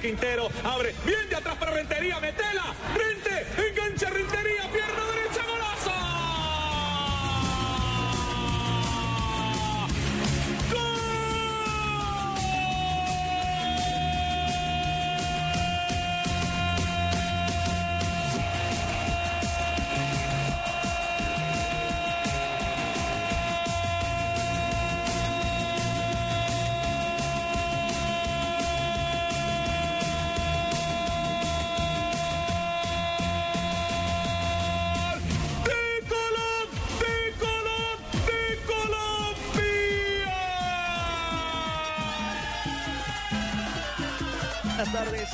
Quintero, abre, bien de atrás para Rentería, metela, Rente, engancha Rentería, Buenas tardes.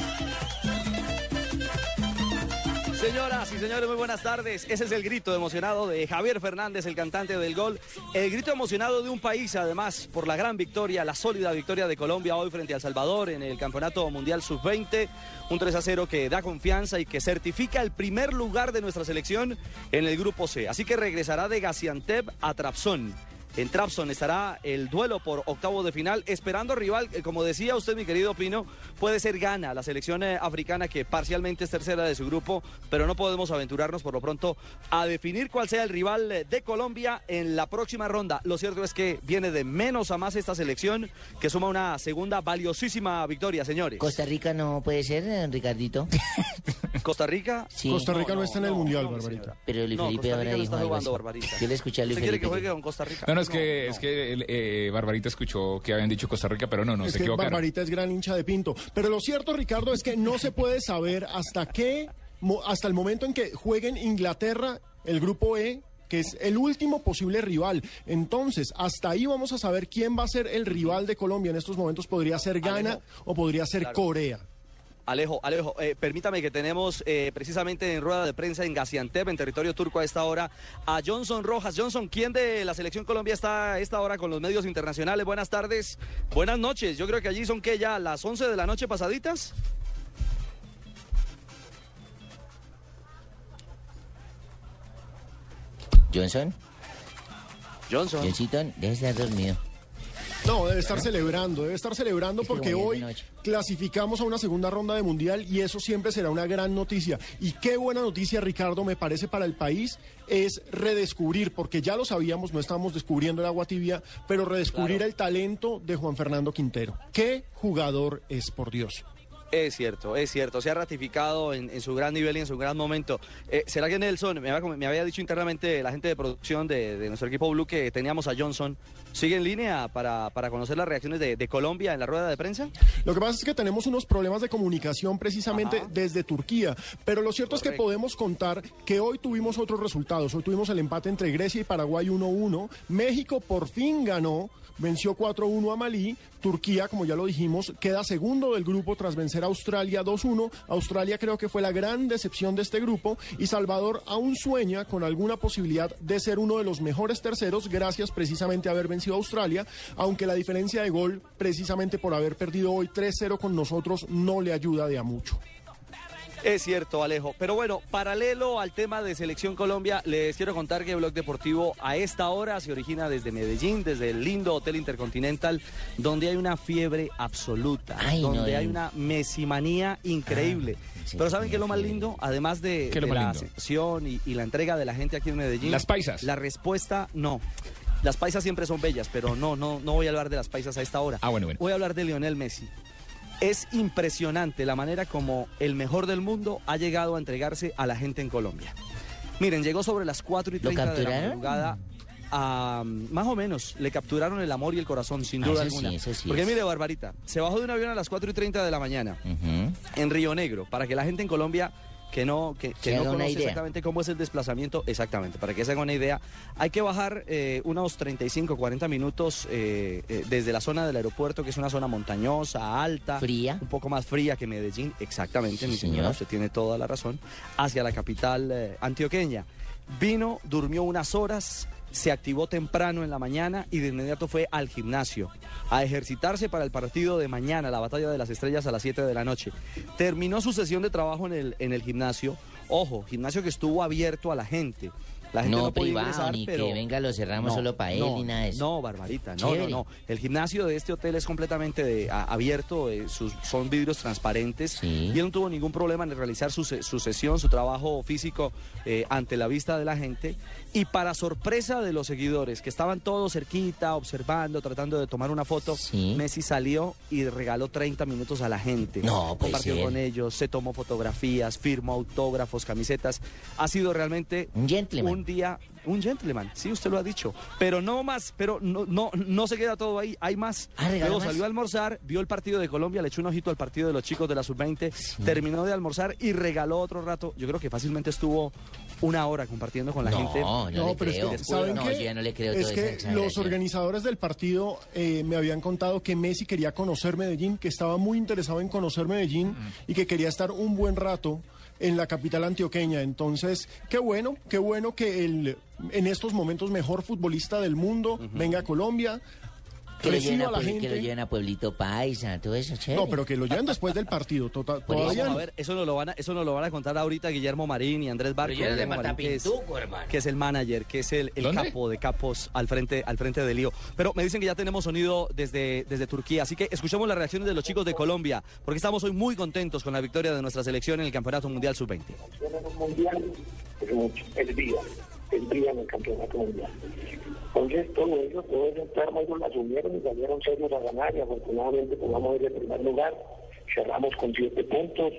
Señoras y señores, muy buenas tardes. Ese es el grito emocionado de Javier Fernández, el cantante del gol. El grito emocionado de un país, además, por la gran victoria, la sólida victoria de Colombia hoy frente a El Salvador en el Campeonato Mundial Sub-20. Un 3 a 0 que da confianza y que certifica el primer lugar de nuestra selección en el Grupo C. Así que regresará de Gaziantep a Trabzon. En Trabzon estará el duelo por octavo de final, esperando rival, como decía usted, mi querido Pino, puede ser Ghana, la selección eh, africana que parcialmente es tercera de su grupo, pero no podemos aventurarnos por lo pronto a definir cuál sea el rival eh, de Colombia en la próxima ronda. Lo cierto es que viene de menos a más esta selección, que suma una segunda valiosísima victoria, señores. Costa Rica no puede ser, eh, Ricardito. Costa Rica. Sí. Costa Rica no, está en el Mundial, no, Barbarita. Pero Luis No, Felipe ahora dijo está algo jugando, así. Barbarita. Yo le escuché a Luis ¿Usted quiere Felipe. que juegue con Costa Rica? Es que, no. es que el, eh, Barbarita escuchó que habían dicho Costa Rica, pero no, no, es se que equivocaron. Barbarita es gran hincha de Pinto. Pero lo cierto, Ricardo, es que no se puede saber hasta qué, mo- hasta el momento en que jueguen Inglaterra, el grupo E, que es el último posible rival. Entonces, hasta ahí vamos a saber quién va a ser el rival de Colombia. En estos momentos podría ser Ghana o podría ser Claro. Corea. Alejo, Alejo, eh, permítame que tenemos eh, precisamente en rueda de prensa en Gaziantep, en territorio turco a esta hora, a Johnson Rojas. Johnson, ¿quién de la selección Colombia está a esta hora con los medios internacionales? Buenas tardes, buenas noches. Yo creo que allí son que ya las 11 de la noche pasaditas. Johnson, Johnson. Johncito, debe estar dormido. No, debe estar celebrando, debe estar celebrando porque hoy clasificamos a una segunda ronda de mundial y eso siempre será una gran noticia. Y qué buena noticia, Ricardo, me parece para el país es redescubrir, porque ya lo sabíamos, no estamos descubriendo el agua tibia, pero redescubrir Claro. el talento de Juan Fernando Quintero. Qué jugador es, por Dios. Es cierto, es cierto. Se ha ratificado en, en su gran nivel y en su gran momento. Eh, ¿Será que Nelson, me había, me había dicho internamente la gente de producción de, de nuestro equipo Blue que teníamos a Johnson, sigue en línea para, para conocer las reacciones de, de Colombia en la rueda de prensa? Lo que pasa es que tenemos unos problemas de comunicación precisamente Ajá. desde Turquía, pero lo cierto es que podemos contar que hoy tuvimos otros resultados. Hoy tuvimos el empate entre Grecia y Paraguay 1-1. México por fin ganó, venció 4-1 a Malí. Turquía, como ya lo dijimos, queda segundo del grupo tras vencer a Australia 2-1. Australia creo que fue la gran decepción de este grupo y Salvador aún sueña con alguna posibilidad de ser uno de los mejores terceros gracias precisamente a haber vencido a Australia, aunque la diferencia de gol precisamente por haber perdido hoy 3-0 con nosotros no le ayuda de a mucho. Es cierto, Alejo. Pero bueno, paralelo al tema de Selección Colombia, les quiero contar que Blog Deportivo a esta hora se origina desde Medellín, desde el lindo Hotel Intercontinental, donde hay una fiebre absoluta, Ay, no, donde eh. hay una mesimanía increíble. sí, Pero ¿saben qué es lo más lindo? Además de, ¿Qué es lo de más la acepción y, y la entrega de la gente aquí en Medellín. Las paisas. La respuesta, no. Las paisas siempre son bellas, pero no, no, no voy a hablar de las paisas a esta hora. Ah, bueno, bueno. Voy a hablar de Lionel Messi. Es impresionante la manera como el mejor del mundo ha llegado a entregarse a la gente en Colombia. Miren, llegó sobre las 4 y ¿Lo 30 de la madrugada. a- más o menos, le capturaron el amor y el corazón, sin Ah, duda sí, alguna. eso sí Porque es. mire, Barbarita, se bajó de un avión a las 4 y 30 de la mañana en Río Negro, para que la gente en Colombia que no, que, no conoce idea. exactamente cómo es el desplazamiento, exactamente, para que se haga una idea, hay que bajar eh, unos 35, 40 minutos eh, eh, desde la zona del aeropuerto, que es una zona montañosa, alta, Fría. un poco más fría que Medellín, exactamente, Sí, mi señora, señor. usted tiene toda la razón, hacia la capital eh, antioqueña. Vino, durmió unas horas, se activó temprano en la mañana y de inmediato fue al gimnasio a ejercitarse para el partido de mañana, la batalla de las estrellas a las 7 de la noche. Terminó su sesión de trabajo en el, en el gimnasio. Ojo, gimnasio que estuvo abierto a la gente. La gente no, No podía privado, ingresar, ni que venga, lo cerramos solo pa' él, no, ni nada de eso. No, Barbarita, no, no, Chévere. no. El gimnasio de este hotel es completamente de- a- abierto, eh, sus, son vidrios transparentes Sí. y él no tuvo ningún problema en realizar su, su sesión, su trabajo físico eh, ante la vista de la gente. Y para sorpresa de los seguidores, que estaban todos cerquita, observando, tratando de tomar una foto, Sí. Messi salió y regaló 30 minutos a la gente. No, puede Compartió con ellos, se tomó fotografías, firmó autógrafos, camisetas. Ha sido realmente Un gentleman. un día, un gentleman, sí, usted lo ha dicho. Pero no más, pero no, no, no se queda todo ahí, hay más. Ah, ¿regaló Luego más? salió a almorzar, vio el partido de Colombia, le echó un ojito al partido de los chicos de la sub-20, terminó de almorzar y regaló otro rato. Yo creo que fácilmente estuvo una hora compartiendo con la no, gente. no, No, le pero es creo. que, ¿saben no, qué? yo ya no le creo es que los organizadores del partido eh, me habían contado que Messi quería conocer Medellín, que estaba muy interesado en conocer Medellín y que quería estar un buen rato en la capital antioqueña. Entonces, qué bueno, qué bueno que el en estos momentos mejor futbolista del mundo venga a Colombia. Que lo, lleven a la que lo gente. lleven a Pueblito Paisa, todo eso, chévere. No, pero que lo lleven después del partido. Tota- Por eso, a ver, eso nos lo van a, eso nos lo van a contar ahorita Guillermo Marín y Andrés Barco. Guillermo Marín, que, es, que es el manager, que es el, el capo de capos al frente, al frente del lío. Pero me dicen que ya tenemos sonido desde, desde Turquía, así que escuchemos las reacciones de los chicos de Colombia, porque estamos hoy muy contentos con la victoria de nuestra selección en el Campeonato Mundial Sub-20. mundial es mucho, es vida, en el campeonato mundial. Entonces todo eso, todo ese entorno ellos lo asumieron y salieron serios a ganar y afortunadamente podamos ir en primer lugar, cerramos con siete puntos,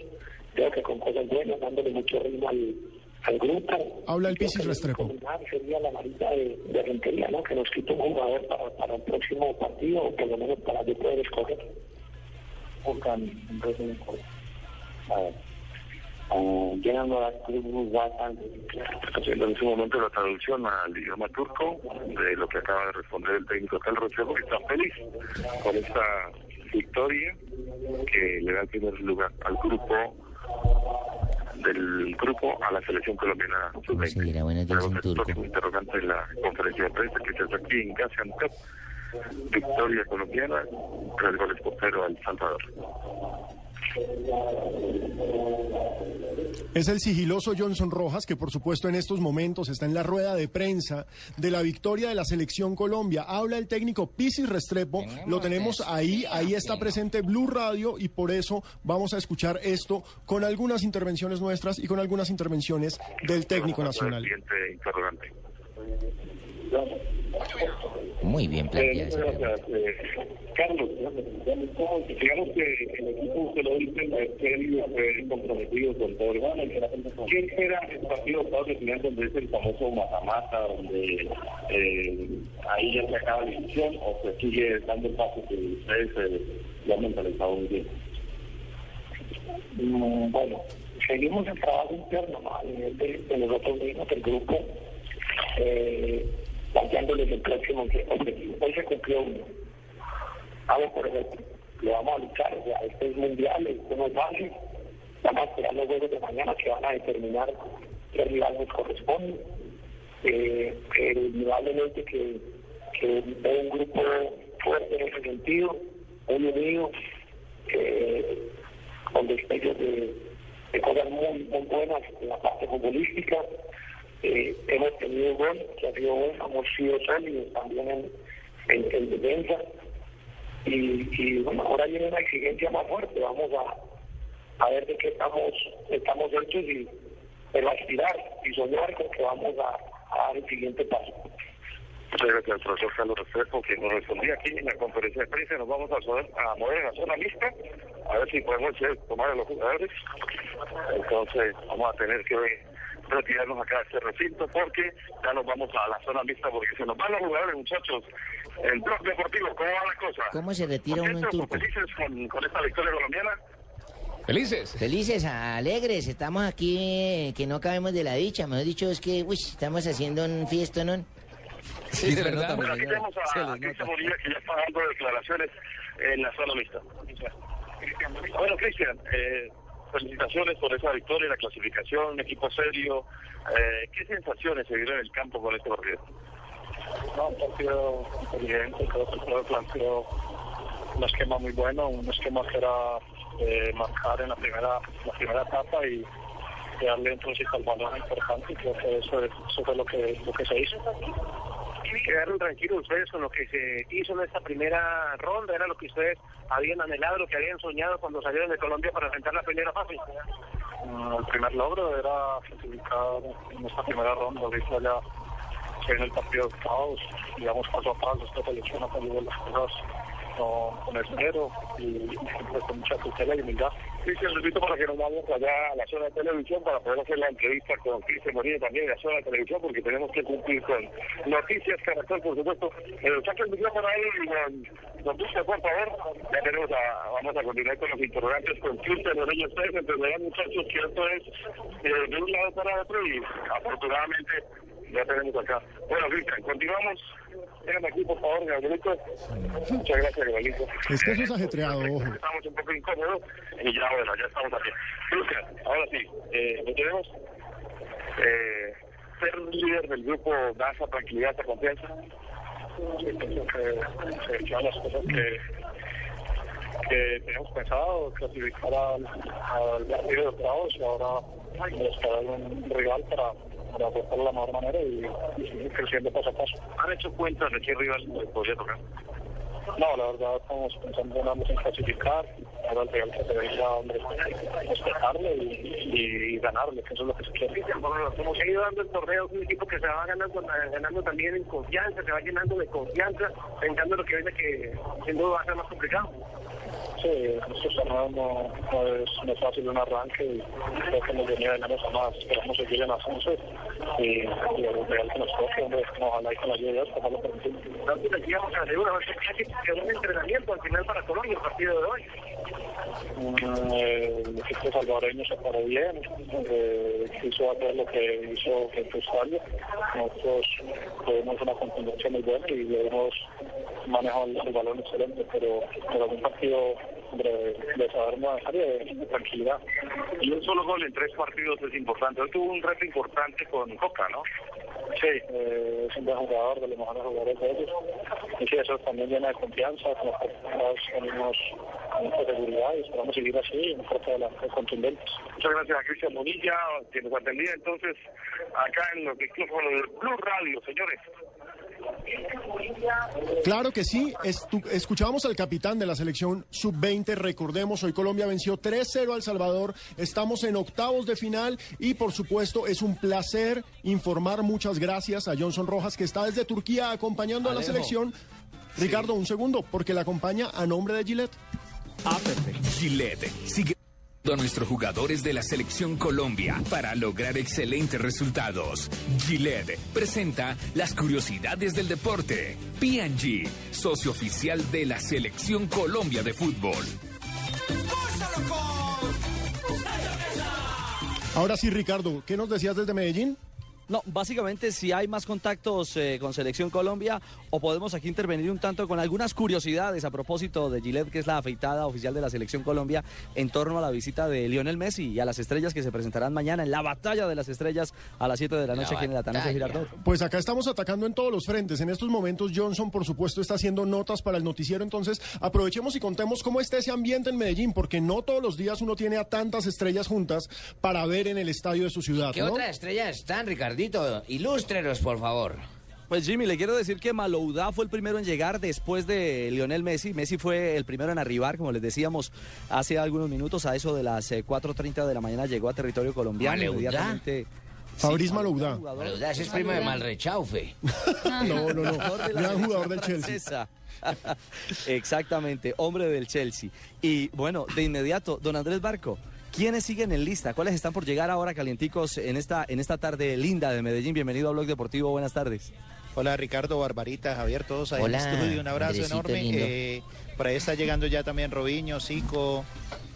creo que con cosas buenas, dándole mucho ritmo al, al grupo. Habla el Pisis que Restrepo. Sería la varita de, de Rentería, ¿no? que nos quita un jugador para, para el próximo partido, o por lo menos para yo poder escoger. Resumen corto. A ver. Las tribus WhatsApp. haciendo en ese momento la traducción al idioma turco de lo que acaba de responder el técnico Tal Rochevo, que está feliz con esta victoria que le da el primer lugar al grupo del grupo a la selección colombiana ¿Cómo se dirá buenos días en Luego, el turco? próximo interrogante en la conferencia de prensa que se hace aquí en Gaziantep victoria colombiana tres goles por cero al Salvador Es el sigiloso Johnson Rojas, que por supuesto en estos momentos está en la rueda de prensa de la victoria de la selección Colombia. Habla el técnico Pisis Restrepo, lo tenemos ahí, ahí está presente Blue Radio y por eso vamos a escuchar esto con algunas intervenciones nuestras y con algunas intervenciones del técnico nacional. Muy bien Eh, esa pregunta. eh, Carlos. Digamos que el equipo, usted lo dice, es serio, fue comprometido con todo el mundo. ¿Quién espera el partido de Estados Unidos donde es el famoso mata-mata, donde eh, ahí ya se acaba la división o se sigue dando el paso que ustedes eh, lo han mentalizado muy bien? Mm, Bueno, seguimos el trabajo interno ¿no? a nivel de, de nosotros mismos, del grupo, eh, planteándoles el próximo objetivo. Hoy se cumplió uno. Vamos por ejemplo, lo vamos a luchar, o sea, este es mundial, esto no es fácil. Vamos a esperar los juegos de mañana que van a determinar qué rival nos corresponde. Eh, eh, indudablemente que, que un grupo fuerte en ese sentido, muy unido, eh, con destellos de, de cosas muy, muy buenas en la parte futbolística. Eh, hemos tenido gol, que ha sido bueno, hemos sido sólidos también en, en, en defensa. Y, y bueno, ahora viene una exigencia más fuerte, vamos a, a ver de qué estamos, estamos hechos y pero aspirar y soñar con que vamos a, a dar el siguiente paso. Muchas gracias al profesor Carlos Restrepo, que nos respondía aquí en la conferencia de prensa. Nos vamos a, mover- a mover en la zona mixta, a ver si podemos tomar a los jugadores. Entonces, vamos a tener que retirarnos acá de este recinto porque ya nos vamos a la zona mixta porque se nos van los jugadores, muchachos. El blog deportivo, ¿cómo va la cosa? ¿Cómo se retira uno en ¿Contentos, turco? felices con, con esta victoria colombiana? Felices. Felices, alegres, estamos aquí eh, que no cabemos de la dicha. Mejor dicho, es que uy, estamos haciendo un fiesta, ¿no? Sí, es se le verdad. nota, Bueno, mi aquí tenemos a. Cristian Bonilla que ya está dando declaraciones en la zona mixta. Bueno, Cristian, eh, felicitaciones por esa victoria, la clasificación, equipo serio. Eh, ¿Qué sensaciones se dieron en el campo con este partido? No, un partido inteligente, creo que el planteó un esquema muy bueno, un esquema que era eh, marcar en la primera, la primera etapa y, darle un al balón importante creo que eso, eso fue lo que, lo que se hizo. Quedaron tranquilos ustedes con lo que se hizo en esta primera ronda, era lo que ustedes habían anhelado, lo que habían soñado cuando salieron de Colombia para enfrentar la primera fase. Mm, El primer logro era clasificar en esta primera ronda, ahorita ya se viene el partido de octavos, digamos paso a paso, esta selección ha salido las cosas con, con esmero y siempre con mucha tutela y humildad. Cristian, lo invito para que nos vamos allá a la zona de televisión para poder hacer la entrevista con Cristian Morillo también en la zona de televisión porque tenemos que cumplir con noticias Caracol, por supuesto. Eh, saca el micrófono ahí y nos, por favor. Ya tenemos a, vamos a continuar con los interrogantes con Cristian Morillo. Ustedes entenderán, muchachos, que esto es eh, de un lado para otro y afortunadamente ya tenemos acá. Bueno, Cristian, continuamos. Vengan aquí, por favor, Gabrielito. Muchas gracias, Gabrielito. Es que eso es ajetreado, ojo. Estamos un poco incómodos y ya, bueno, ya estamos aquí. Cristian, ahora sí, eh, lo tenemos. Eh, ser líder del grupo da esa tranquilidad, esa confianza. Que se hicieron las cosas que, que teníamos pensado, clasificar al, al partido de octavos y ahora esperar un rival para, para aportar de la mejor manera y, y seguir creciendo paso a paso. ¿Han hecho cuentas de qué rival podría tocar? No, la verdad estamos pensando nada más en clasificar, ahora el que debería hombre, respetarle y, y, y ganarle, que eso es lo que se quiere. Como se ha ido dando el torneo, es un equipo que se va ganando, ganando también en confianza, se va llenando de confianza, pensando en lo que viene que sin duda va a ser más complicado. Sí, torneos no, no, es, no es fácil un arranque y creo que nos venía de a más. Esperamos seguir en ascenso y, y el real que nos toque, hombre, ojalá y con la ayuda de Dios, ojalá lo permitimos. Nosotros decíamos a la segunda, que un entrenamiento al final para Colombia el partido de hoy. Eh, el equipo salvadoreño se paró bien, eh, quiso hacer lo que hizo en Australia. Nosotros tuvimos una contundencia muy buena y manejo al al balón excelente, pero, pero un partido de, de saber manejar y de, de tranquilidad. Y un solo gol en tres partidos es importante. Hoy tuvo un reto importante con Coca, ¿no? Sí, eh, es un buen jugador, de los mejores jugadores de ellos. Y sí, eso también llena de confianza, con los mucha seguridad y esperamos seguir así, un fuerte adelante contundentes. Muchas gracias a Cristian Bonilla, que nos atendía entonces acá en los micrófonos del Blue Radio, señores. Claro que sí, estu- escuchamos al capitán de la selección sub-20, recordemos, hoy Colombia venció 3-0 al Salvador, estamos en octavos de final y por supuesto es un placer informar, muchas gracias a Johnson Rojas que está desde Turquía acompañando a la selección. Ricardo, un segundo, porque la acompaña a nombre de Gillette. Ah, perfecto. Gillette sigue a nuestros jugadores de la selección Colombia para lograr excelentes resultados. Gillette presenta las curiosidades del deporte. P&G, socio oficial de la selección Colombia de fútbol. Ahora sí, Ricardo, ¿qué nos decías desde Medellín? No, básicamente si hay más contactos eh, con Selección Colombia o podemos aquí intervenir un tanto con algunas curiosidades a propósito de Gillette, que es la afeitada oficial de la Selección Colombia, en torno a la visita de Lionel Messi y a las estrellas que se presentarán mañana en la batalla de las estrellas a las 7 de la noche aquí en el Atanasio Girardot. Pues acá estamos atacando en todos los frentes. En estos momentos Johnson, por supuesto, está haciendo notas para el noticiero. Entonces, aprovechemos y contemos cómo está ese ambiente en Medellín, porque no todos los días uno tiene a tantas estrellas juntas para ver en el estadio de su ciudad. ¿Qué ¿no? otras estrellas están, Ricardito? Ilústrenos, por favor. Pues Jimmy, le quiero decir que Maloudá fue el primero en llegar después de Lionel Messi. Messi fue el primero en arribar, como les decíamos hace algunos minutos, a eso de las eh, 4.30 de la mañana llegó a territorio colombiano. ¿Maloudá? Inmediatamente Fabriz Maloudá. Maloudá es primo de Malrechaufe. No, no, no. Jugador de la Gran jugador del Chelsea. Exactamente, hombre del Chelsea. Y bueno, de inmediato, don Andrés Barco, ¿quiénes siguen en lista? ¿Cuáles están por llegar ahora calienticos en esta, en esta tarde linda de Medellín? Bienvenido a Blog Deportivo, buenas tardes. Hola Ricardo, Barbarita, Javier, todos ahí Hola, en el estudio, un abrazo Andresito enorme. Eh, por ahí está llegando ya también Robinho, Zico,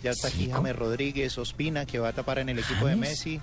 ya está aquí. James Rodríguez, Ospina, que va a tapar en el equipo de. ¿Messi?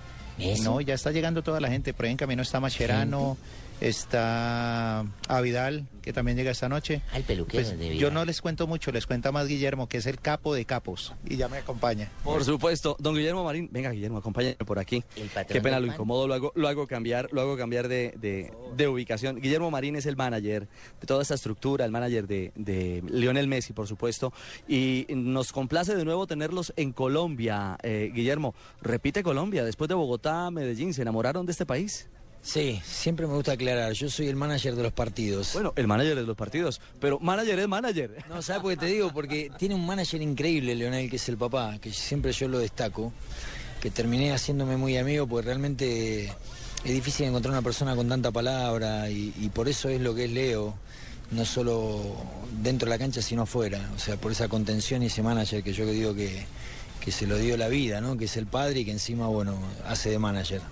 No, ya está llegando toda la gente, por ahí en camino está Macherano, está Avidal, que también llega esta noche. Al peluquero Pues, de yo Vidal. no les cuento mucho, les cuenta más Guillermo, que es el capo de capos, y ya me acompaña. Por supuesto, don Guillermo Marín, venga Guillermo, acompáñame por aquí. El patrón Qué pena, lo incomodo, lo hago, lo hago cambiar, lo hago cambiar de, de- de ubicación. Guillermo Marín es el manager de toda esta estructura, el manager de, de Lionel Messi, por supuesto. Y nos complace de nuevo tenerlos en Colombia. Eh, Guillermo, repite Colombia, después de Bogotá, Medellín, ¿se enamoraron de este país? Sí, siempre me gusta aclarar, yo soy el manager de los partidos. Bueno, el manager de los partidos, pero manager es manager. No, ¿sabes por qué te digo? Porque tiene un manager increíble, Leonel, que es el papá, que siempre yo lo destaco, que terminé haciéndome muy amigo, porque realmente es difícil encontrar una persona con tanta palabra y, y por eso es lo que es Leo, no solo dentro de la cancha, sino afuera. O sea, por esa contención y ese manager que yo digo que, que se lo dio la vida, ¿no? Que es el padre y que encima, bueno, hace de manager.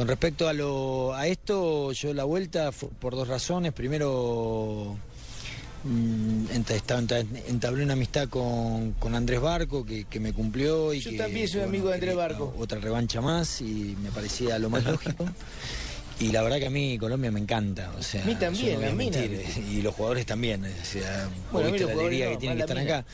Con respecto a, lo, a esto, yo la vuelta por dos razones. Primero, mm, entablé una amistad con, con Andrés Barco, que, que me cumplió. Y Yo que, también soy amigo de Andrés Barco. Otra revancha más y me parecía lo más lógico. Y la verdad que a mí Colombia me encanta. O sea, A mí también, no a mentir, Y los jugadores también. O sea, Bueno, mí viste la alegría que tienen que estar acá.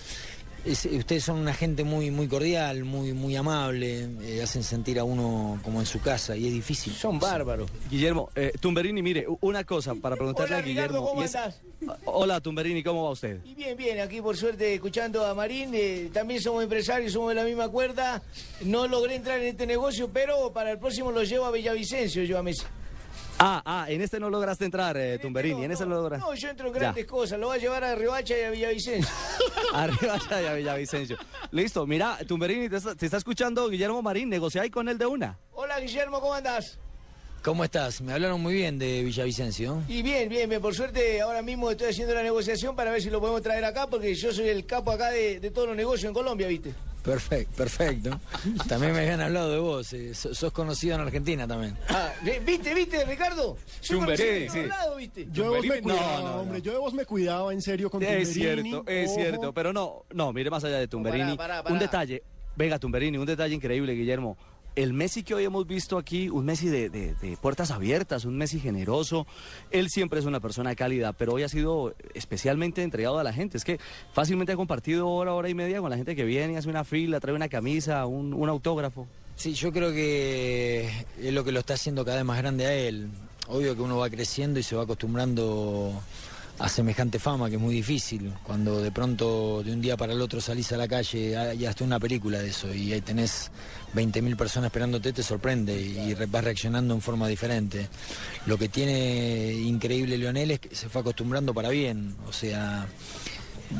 Es- ustedes son una gente muy muy cordial, muy muy amable, eh, hacen sentir a uno como en su casa y es difícil. Son bárbaros. Guillermo, eh, Tumberini, mire, una cosa para preguntarle Hola, a Guillermo. Ricardo, ¿cómo es- andás? Hola, Tumberini, ¿cómo va usted? Y bien, bien, aquí por suerte escuchando a Marín, eh, también somos empresarios, somos de la misma cuerda. No logré entrar en este negocio, pero para el próximo lo llevo a Villavicencio, yo a Messi. Ah, ah, en este no lograste entrar, eh, Tumberini, en ese no lograste. No, yo entro en Ya. grandes cosas, lo voy a llevar a Riohacha y a Villavicencio. Arriba ya, ya, Villavicencio. Listo, mira, Tumberini, te está, te está escuchando Guillermo Marín, negociáis con él de una. Hola Guillermo, ¿cómo andás? ¿Cómo estás? Me hablaron muy bien de Villavicencio. Y bien, bien, bien, por suerte ahora mismo estoy haciendo la negociación para ver si lo podemos traer acá, porque yo soy el capo acá de, de todos los negocios en Colombia, ¿viste? Perfecto, perfecto. También me habían hablado de vos, eh, so- sos conocido en Argentina también. Ah, ¿vi- ¿viste, viste, Ricardo? Chumberí, en sí. Yo de vos me cuidaba, no, no. hombre. Yo de vos me cuidaba, en serio, con Es Tumberini. cierto, es Ojo. cierto, pero no, no, mire más allá de Tumberini. pará, pará. Un detalle, venga, Tumberini, un detalle increíble, Guillermo. El Messi que hoy hemos visto aquí, un Messi de, de- puertas abiertas, un Messi generoso. Él siempre es una persona cálida, pero hoy ha sido especialmente entregado a la gente. Es que fácilmente ha compartido hora, hora y media con la gente que viene, hace una fila, trae una camisa, un, un autógrafo. Sí, yo creo que es lo que lo está haciendo cada vez más grande a él. Obvio que uno va creciendo y se va acostumbrando a semejante fama, que es muy difícil. Cuando de pronto, de un día para el otro, salís a la calle, hay hasta una película de eso, y ahí tenés 20.000 personas esperándote, te sorprende y vas reaccionando en forma diferente. Lo que tiene increíble Leonel es que se fue acostumbrando para bien, o sea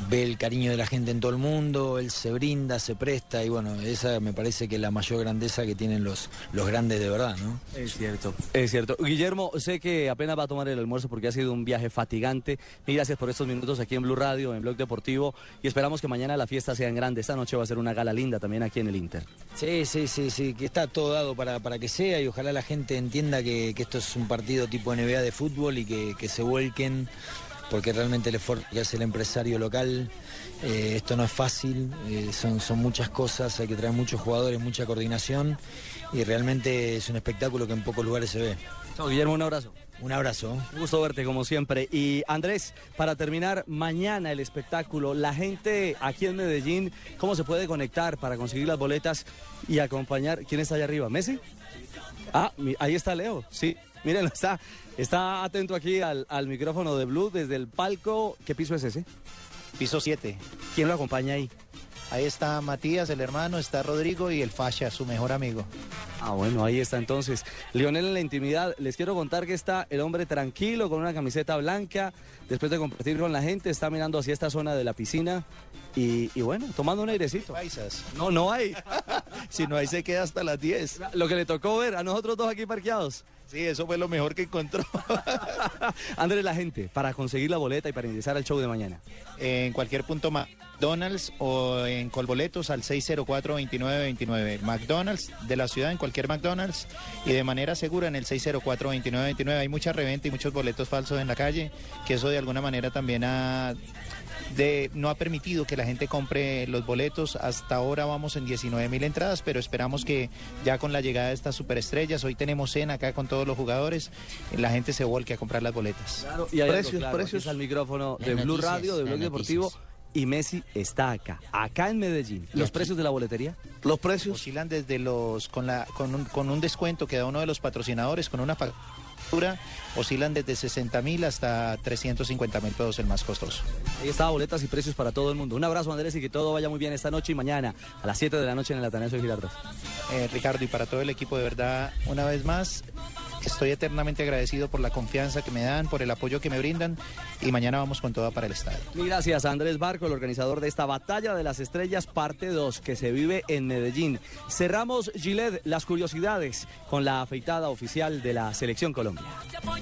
ve el cariño de la gente en todo el mundo, él se brinda, se presta y bueno, esa me parece que es la mayor grandeza que tienen los, los grandes de verdad, ¿no? Es cierto. Es cierto. Guillermo, sé que apenas va a tomar el almuerzo porque ha sido un viaje fatigante. Mil gracias por estos minutos aquí en Blue Radio, en Blog Deportivo. Y esperamos que mañana la fiesta sea en grande. Esta noche va a ser una gala linda también aquí en el Inter. Sí, sí, sí, sí, que está todo dado para, para que sea y ojalá la gente entienda que, que esto es un partido tipo NBA de fútbol y que, que se vuelquen, porque realmente el esfuerzo que hace el empresario local, eh, esto no es fácil, eh, son, son muchas cosas, hay que traer muchos jugadores, mucha coordinación y realmente es un espectáculo que en pocos lugares se ve. Chao, Guillermo, un abrazo. Un abrazo. Un gusto verte como siempre. Y Andrés, para terminar, mañana el espectáculo, la gente aquí en Medellín, ¿cómo se puede conectar para conseguir las boletas y acompañar? ¿Quién está allá arriba? ¿Messi? Ah, ahí está Leo, sí. Miren, está, está atento aquí al, al micrófono de Blue desde el palco. ¿Qué piso es ese? Piso 7. ¿Quién lo acompaña ahí? Ahí está Matías, el hermano, está Rodrigo y el Fasha, su mejor amigo. Ah, bueno, ahí está entonces. Lionel en la intimidad. Les quiero contar que está el hombre tranquilo con una camiseta blanca. Después de compartir con la gente, está mirando hacia esta zona de la piscina. Y, y bueno, tomando un airecito. Paisas. No, no hay. si no, ahí se queda hasta las 10. Lo que le tocó ver a nosotros dos aquí parqueados. Sí, eso fue lo mejor que encontró. Andrés, la gente, para conseguir la boleta y para ingresar al show de mañana. en cualquier punto McDonald's o en Colboletos al 604-2929. McDonald's de la ciudad, en cualquier McDonald's y de manera segura en el 604-2929. Hay mucha reventa y muchos boletos falsos en la calle, que eso de alguna manera también ha de, no ha permitido que la gente compre los boletos. Hasta ahora vamos en 19 mil entradas, pero esperamos que ya con la llegada de estas superestrellas, hoy tenemos cena acá con todos los jugadores, la gente se volque a comprar las boletas. Y hay algo precios, claro, precios. el micrófono de Las Blue noticias, Radio, de Blog Deportivo. Y Messi está acá, acá en Medellín. ¿Los precios de la boletería? Los precios oscilan desde los con la con un, con un descuento que da uno de los patrocinadores con una factura oscilan desde 60 mil hasta 350 mil pesos el más costoso. Ahí está, boletas y precios para todo el mundo. Un abrazo, Andrés, y que todo vaya muy bien esta noche y mañana a las 7 de la noche en el Atanasio Girardot. Eh, Ricardo y para todo el equipo de verdad una vez más estoy eternamente agradecido por la confianza que me dan, por el apoyo que me brindan y mañana vamos con todo para el estadio. Gracias a Andrés Barco, el organizador de esta Batalla de las Estrellas, parte 2, que se vive en Medellín. Cerramos, Gillette, las curiosidades con la afeitada oficial de la Selección Colombia.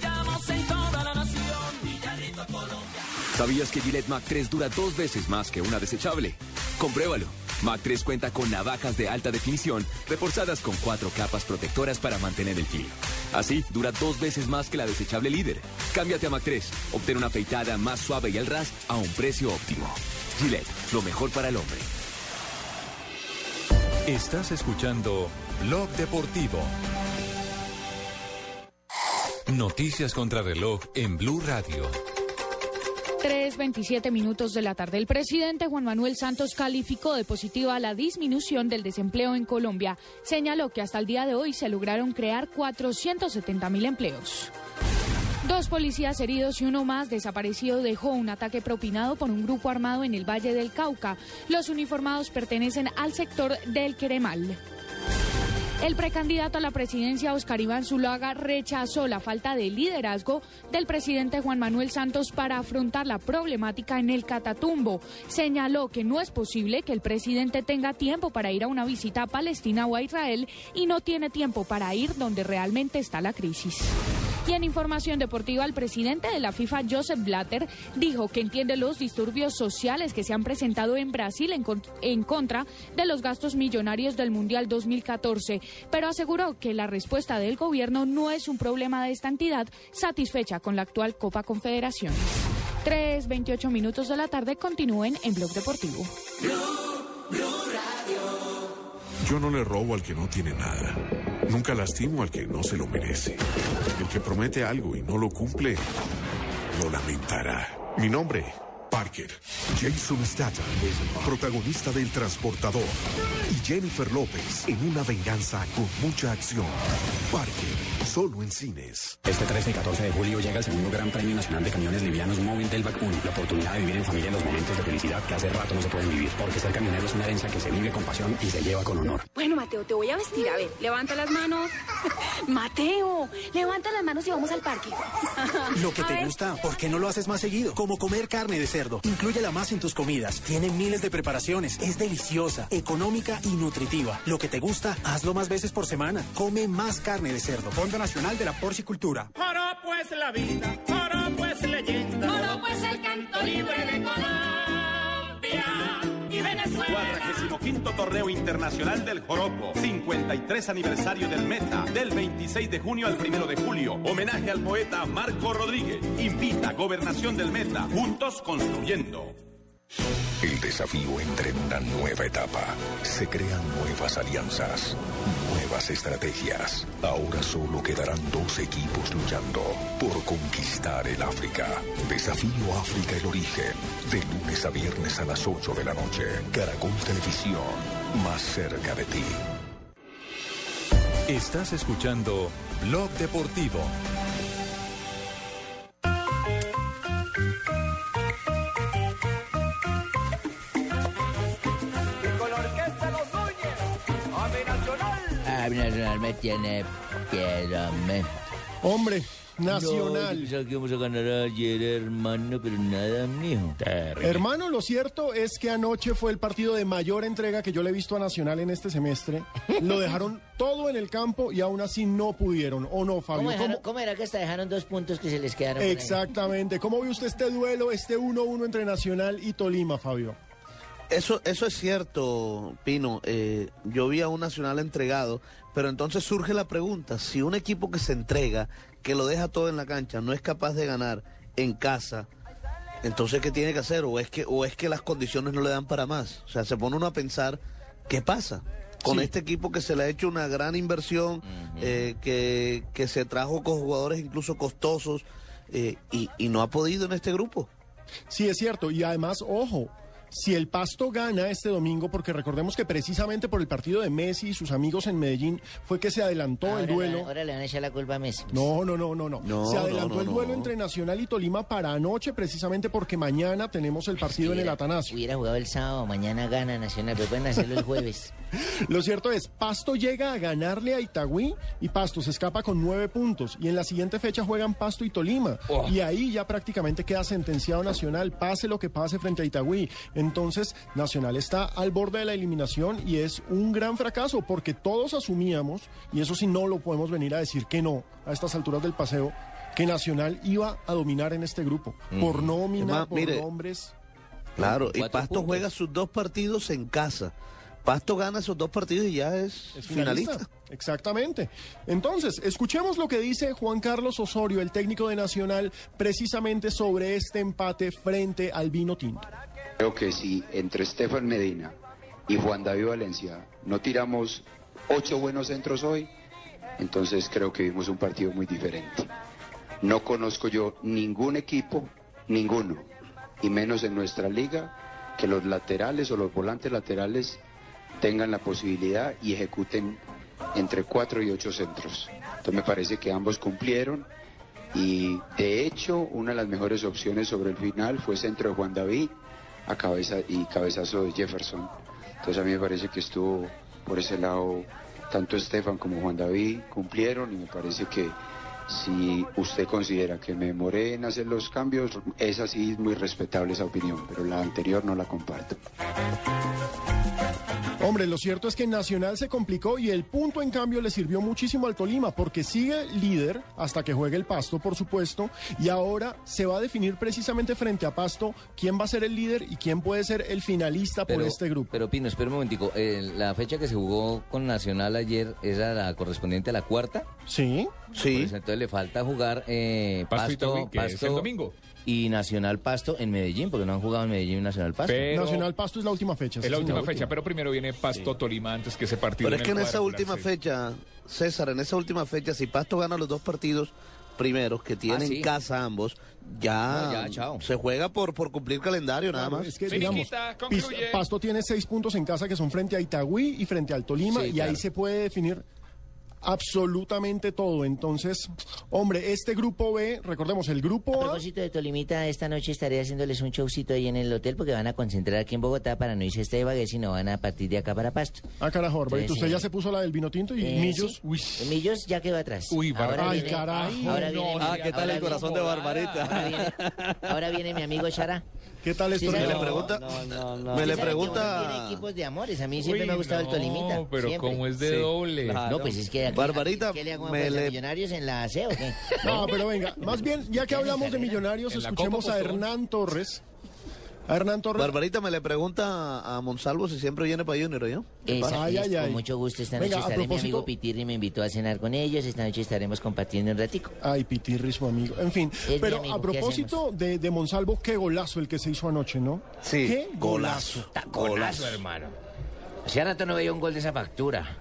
Te apoyamos en toda la nación. Villarrito, Colombia. ¿Sabías que Gillette Mac 3 dura dos veces más que una desechable? Compruébalo. Mac 3 cuenta con navajas de alta definición reforzadas con cuatro capas protectoras para mantener el filo. Así, dura dos veces más que la desechable líder. Cámbiate a Mac 3. Obtén una afeitada más suave y al ras a un precio óptimo. Gillette, lo mejor para el hombre. Estás escuchando Blog Deportivo. Noticias contra reloj en Blue Radio. 3.27 minutos de la tarde. El presidente Juan Manuel Santos calificó de positiva la disminución del desempleo en Colombia. Señaló que hasta el día de hoy se lograron crear 470 mil empleos. Dos policías heridos y uno más desaparecido dejó un ataque propinado por un grupo armado en el Valle del Cauca. Los uniformados pertenecen al sector del Queremal. El precandidato a la presidencia, Oscar Iván Zuluaga, rechazó la falta de liderazgo del presidente Juan Manuel Santos para afrontar la problemática en el Catatumbo. Señaló que no es posible que el presidente tenga tiempo para ir a una visita a Palestina o a Israel y no tiene tiempo para ir donde realmente está la crisis. Y en información deportiva, el presidente de la FIFA, Joseph Blatter, dijo que entiende los disturbios sociales que se han presentado en Brasil en, con- en contra de los gastos millonarios del Mundial 2014, pero aseguró que la respuesta del gobierno no es un problema de esta entidad, satisfecha con la actual Copa Confederaciones. 3.28 minutos de la tarde continúen en Blog Deportivo. Yo no le robo al que no tiene nada. Nunca lastimo al que no se lo merece. El que promete algo y no lo cumple, lo lamentará. Mi nombre, Parker. Jason Statham, protagonista del Transportador. Y Jennifer López en una venganza con mucha acción. Parker, solo en cines. Este 13 y 14 de julio llega el segundo Gran Premio Nacional de Camiones Livianos Móvil del Back 1. La oportunidad de vivir en familia los momentos de felicidad que hace rato no se pueden vivir. Porque ser camionero es una herencia que se vive con pasión y se lleva con honor. Bueno, Mateo, te voy a vestir. A ver, levanta las manos. Mateo, levanta las manos y vamos al parque. Lo que A te ver. gusta, ¿por qué no lo haces más seguido? Como comer carne de cerdo. Inclúyela más en tus comidas. Tiene miles de preparaciones. Es deliciosa, económica y nutritiva. Lo que te gusta, hazlo más veces por semana. Come más carne de cerdo. Fondo Nacional de la Porcicultura. Joropo es la vida, joropo es leyenda. Joropo es el canto libre de y 45 Torneo Internacional del Joropo, 53 aniversario del Meta, del 26 de junio al 1 de julio. Homenaje al poeta Marco Rodríguez. Invita Gobernación del Meta, juntos construyendo. El desafío entra en una nueva etapa. Se crean nuevas alianzas, nuevas estrategias. Ahora solo quedarán dos equipos luchando por conquistar el África. Desafío África el origen. De lunes a viernes a las 8 de la noche. Caracol Televisión. Más cerca de ti. Estás escuchando Blog Deportivo. Nacional. Me tiene piedra, me. Hombre, Nacional. No, que íbamos a ganar ayer, hermano, pero nada, mijo. Hermano, lo cierto es que anoche fue el partido de mayor entrega que yo le he visto a Nacional en este semestre. Lo dejaron todo en el campo y aún así no pudieron. ¿O no, Fabio? ¿Cómo, dejaron- ¿Cómo- cómo era que hasta dejaron dos puntos que se les quedaron? Exactamente. ¿Cómo ve usted este duelo, este 1-1 entre Nacional y Tolima, Fabio? Eso, eso es cierto, Pino. Eh, yo vi a un Nacional entregado, pero entonces surge la pregunta, si un equipo que se entrega, que lo deja todo en la cancha, no es capaz de ganar en casa, entonces ¿qué tiene que hacer? ¿O es que, o es que las condiciones no le dan para más? O sea, se pone uno a pensar, ¿qué pasa? Con Sí. este equipo que se le ha hecho una gran inversión, eh, que, que se trajo con jugadores incluso costosos eh, y, y no ha podido en este grupo. Sí, es cierto. Y además, ojo, si el Pasto gana este domingo, porque recordemos que precisamente por el partido de Messi y sus amigos en Medellín fue que se adelantó Ahora el le- duelo. Ahora le van a echar la culpa a Messi. No, no, no, no, no. No, Se adelantó no, el no. duelo entre Nacional y Tolima para anoche, precisamente porque mañana tenemos el partido en el Atanasio. Hubiera jugado el sábado, mañana gana Nacional, pero pueden hacerlo el jueves. Lo cierto es, Pasto llega a ganarle a Itagüí y Pasto se escapa con nueve puntos. Y en la siguiente fecha juegan Pasto y Tolima. Oh. Y ahí ya prácticamente queda sentenciado Nacional, pase lo que pase frente a Itagüí. Entonces, Nacional está al borde de la eliminación y es un gran fracaso porque todos asumíamos, y eso sí no lo podemos venir a decir que no a estas alturas del paseo, que Nacional iba a dominar en este grupo. Por nómina, por mire, nombres. Claro, y Cuatro Pasto puntos. juega sus dos partidos en casa. Pasto gana esos dos partidos y ya es, Es finalista. Exactamente. Entonces, escuchemos lo que dice Juan Carlos Osorio, el técnico de Nacional, precisamente sobre este empate frente al vino tinto. Creo que si entre Estefan Medina y Juan David Valencia no tiramos ocho buenos centros hoy, entonces creo que vimos un partido muy diferente. No conozco yo ningún equipo, ninguno, y menos en nuestra liga, que los laterales o los volantes laterales tengan la posibilidad y ejecuten entre cuatro y ocho centros. Entonces me parece que ambos cumplieron y de hecho una de las mejores opciones sobre el final fue centro de Juan David a cabeza y cabezazo de Jefferson. Entonces a mí me parece que estuvo por ese lado tanto Estefan como Juan David cumplieron y me parece que si usted considera que me demoré en hacer los cambios, es así muy respetable esa opinión, pero la anterior no la comparto. Hombre, lo cierto es que Nacional se complicó y el punto en cambio le sirvió muchísimo al Tolima porque sigue líder hasta que juegue el Pasto, por supuesto, y ahora se va a definir precisamente frente a Pasto quién va a ser el líder y quién puede ser el finalista por este grupo. Pero Pino, espera un momentico. eh, la fecha que se jugó con Nacional ayer era la correspondiente a la cuarta. Sí. Sí. entonces le falta jugar eh, Pasto y Pasto, es Pasto el domingo. Y Nacional Pasto en Medellín, porque no han jugado en Medellín y Nacional Pasto. Pero- Nacional Pasto es la última fecha. Es sí, la última fecha, pero primero viene Pasto Tolima antes que ese partido. Pero es que en esa última fecha, César, en esa última fecha, si Pasto gana los dos partidos primeros que tienen Ah, sí. casa ambos, ya, No, ya, chao. se juega por, por cumplir calendario nada más. es que, digamos, Pasto tiene seis puntos en casa que son frente a Itagüí y frente al Tolima Sí, y claro. ahí se puede definir absolutamente todo. Entonces, hombre, este grupo B, recordemos, el grupo A, propósito de Tolimita, esta noche estaré haciéndoles un showcito ahí en el hotel porque van a concentrar aquí en Bogotá para no irse a este Ibagué, sino van a partir de acá para Pasto. ah, carajo, Barbarito, Entonces, usted ya se puso la del vino tinto y Eh, Millos. sí. Millos ya quedó atrás. Uy, ahora. Ay, viene, carajo. Ahora No, viene, ah, ¿qué tal ahora el corazón viene- de Barbarita? Ahora viene, ahora viene mi amigo Chara. ¿Qué tal Sí, esto? sabe- Me le pregunta, me le pregunta, Tiene equipos de amores. A mí siempre Uy, me ha gustado el no, Tolimita. pero siempre. ¿cómo es de doble? No, pues es que aquí, Barbarita, ¿qué le hago a me Fuerza le- Millonarios en la AC o qué? No, pero venga, más bien, ya que hablamos de millonarios, escuchemos a. Hernán Torres. A Hernán Torres. Barbarita me le pregunta a Monsalvo si siempre viene para Junior, ¿yo? ¿Qué Esa- pasa? es con mucho gusto. Esta noche Venga, estaré. Mi amigo Pitirri me invitó a cenar con ellos. Esta noche estaremos compartiendo un ratico. Ay, Pitirri, su amigo. En fin, pero amigo, a ¿qué propósito de, de Monsalvo, qué golazo el que se hizo anoche, ¿no? Sí, qué golazo. Golazo, hermano. Hace rato no veía un gol de esa factura.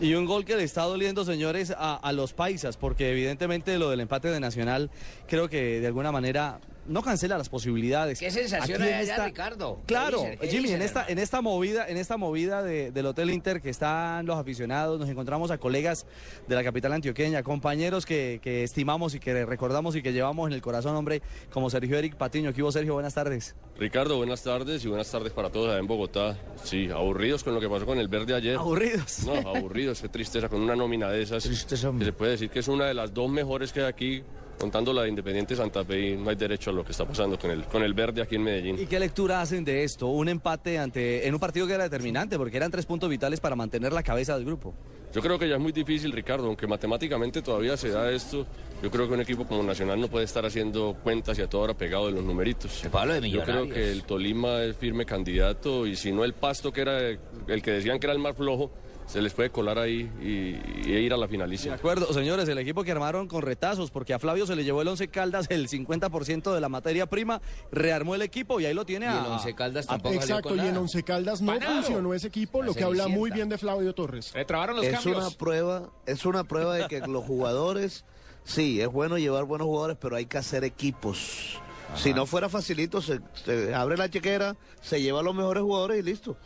Y un gol que le está doliendo, señores, a, a los paisas, porque evidentemente lo del empate de Nacional creo que de alguna manera no cancela las posibilidades. ¿Qué sensación hay allá, esta- Ricardo? ¿Qué Claro, dicen? ¿Qué Jimmy, dicen, en esta, hermano? en esta movida, en esta movida de- del Hotel Inter que están los aficionados, nos encontramos a colegas de la capital antioqueña, compañeros que, que estimamos y que recordamos y que llevamos en el corazón, hombre, como Sergio Eric Patiño. ¿Qué hubo, Sergio? Buenas tardes. Ricardo, buenas tardes y buenas tardes para todos allá en Bogotá. Sí, aburridos con lo que pasó con el verde ayer. Aburridos. No, aburridos, qué tristeza, con una nómina de esas. que se puede decir que es una de las dos mejores que hay aquí, contando la de Independiente Santa Fe y no hay derecho a lo que está pasando con el, con el verde aquí en Medellín. ¿Y qué lectura hacen de esto? Un empate ante en un partido que era determinante, porque eran tres puntos vitales para mantener la cabeza del grupo. Yo creo que ya es muy difícil, Ricardo, aunque matemáticamente todavía se da esto. Yo creo que un equipo como Nacional no puede estar haciendo cuentas y a toda hora pegado de los numeritos. de Yo creo que el Tolima es firme candidato y si no el Pasto, que era el que decían que era el más flojo, se les puede colar ahí y, y ir a la De finalísima. acuerdo, señores, el equipo que armaron con retazos, porque a Flavio se le llevó el Once Caldas el 50% de la materia prima, rearmó el equipo y ahí lo tiene Y a... el Once Caldas tampoco salió Exacto, con y en. Once Caldas no Panado. funcionó ese equipo, lo que habla muy bien de Flavio Torres. Le trabaron los es cambios. una prueba, es una prueba de que los jugadores, sí, es bueno llevar buenos jugadores, pero hay que hacer equipos. Si no fuera facilito, se, se abre la chequera, se lleva a los mejores jugadores y listo.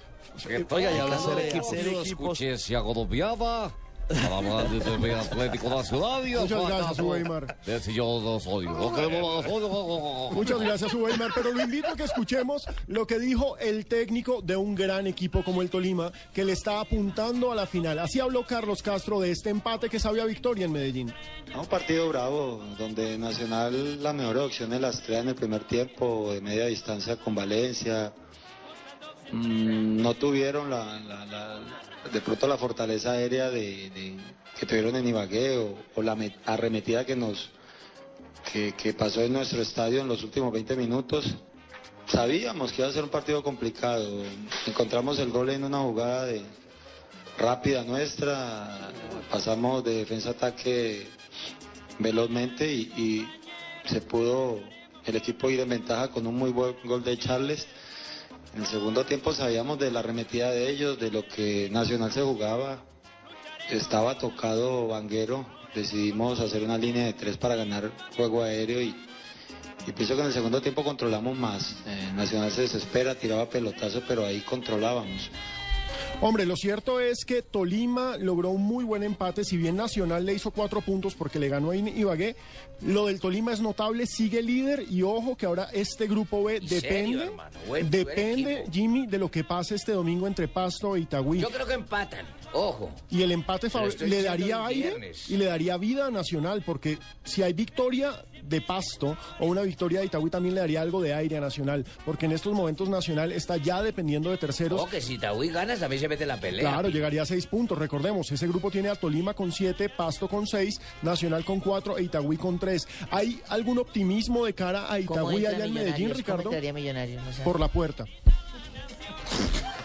Y Hay que hablando de hacer equipos... Escuche, se agobiaba. Para del Atlético Nacional. Muchas gracias, Weimar. Si yo no soy. No queremos más. Muchas gracias, Weimar, pero lo invito a que escuchemos lo que dijo el técnico de un gran equipo como el Tolima, que le está apuntando a la final. Así habló Carlos Castro de este empate que sabía victoria en Medellín. Un partido bravo, donde Nacional las mejores opciones las crea en el primer tiempo, de media distancia con Valencia. Mm, no tuvieron la, la- la- de pronto la fortaleza aérea de, que tuvieron en Ibagué o, o la met- arremetida que nos que, pasó en nuestro estadio en los últimos 20 minutos. Sabíamos que iba a ser un partido complicado. Encontramos el gol en una jugada rápida nuestra, pasamos de defensa a ataque velozmente y, y se pudo el equipo ir en ventaja con un muy buen gol de Charles. En el segundo tiempo sabíamos de la arremetida de ellos, de lo que Nacional se jugaba. Estaba tocado Vanguero, decidimos hacer una línea de tres para ganar juego aéreo y, pienso que en el segundo tiempo controlamos más. Eh, Nacional se desespera, tiraba pelotazo, pero ahí controlábamos. Hombre, lo cierto es que Tolima logró un muy buen empate, si bien Nacional le hizo cuatro puntos porque le ganó a Ibagué, lo del Tolima es notable, sigue líder y ojo que ahora este grupo B ¿En serio, depende, hermano? Buen- buen depende. Jimmy, de lo que pase este domingo entre Pasto e Itagüí. Yo creo que empatan. Ojo. Y el empate le daría aire viernes. y le daría vida a Nacional, porque si hay victoria de Pasto o una victoria de Itagüí también le daría algo de aire a Nacional, porque en estos momentos Nacional está ya dependiendo de terceros. Ojo que si Taúí ganas también se mete la pelea. Claro, llegaría a seis puntos. Recordemos, ese grupo tiene a Tolima con siete, Pasto con seis, Nacional con cuatro e Itagüí con tres. ¿Hay algún optimismo de cara a ¿Cómo Itagüí allá en Medellín, Ricardo? Millonarios? No. Por la puerta.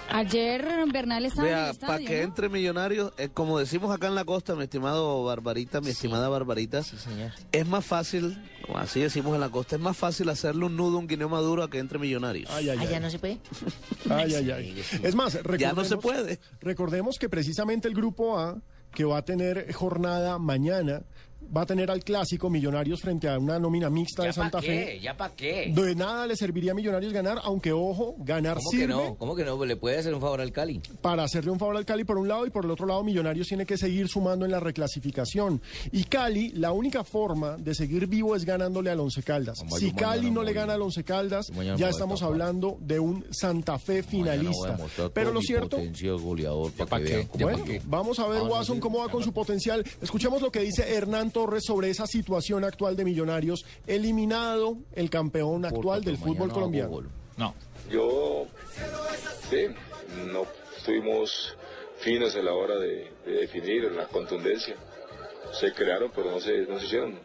Ayer Bernal estaba en el Vea, estadio, para que ¿no? entre millonarios, eh, como decimos acá en la costa, mi estimado Barbarita, mi estimada Barbarita, es más fácil, como así decimos en la costa, es más fácil hacerle un nudo a un guineo maduro a que entre millonarios. Ay, ay, Ah, ay. ya no se puede. Ay, ay, ay. Es más, recordemos, Ya no se puede. Recordemos que precisamente el grupo A, que va a tener jornada mañana, va a tener al clásico Millonarios frente a una nómina mixta ¿Ya de Santa qué? Fe. ¿Ya para qué? De nada le serviría a Millonarios ganar, aunque ojo, ganar ¿Cómo que no? ¿Cómo que no? Le puede hacer un favor al Cali. para hacerle un favor al Cali por un lado y por el otro lado Millonarios tiene que seguir sumando en la reclasificación. Y Cali, la única forma de seguir vivo es ganándole al Once Caldas. Como Si Cali no le gana al Once Caldas, ya estamos hablando de un Santa Fe finalista. Pero lo cierto... goleador para pa' que Bueno, vamos a ver, Ah, Watson, cómo va con su potencial. Escuchemos lo que dice Hernán Torres sobre esa situación actual de Millonarios, eliminado el campeón actual del fútbol colombiano. No. Yo, sí, no fuimos finos a la hora de, de definir la contundencia. Se crearon, pero no se, no se hicieron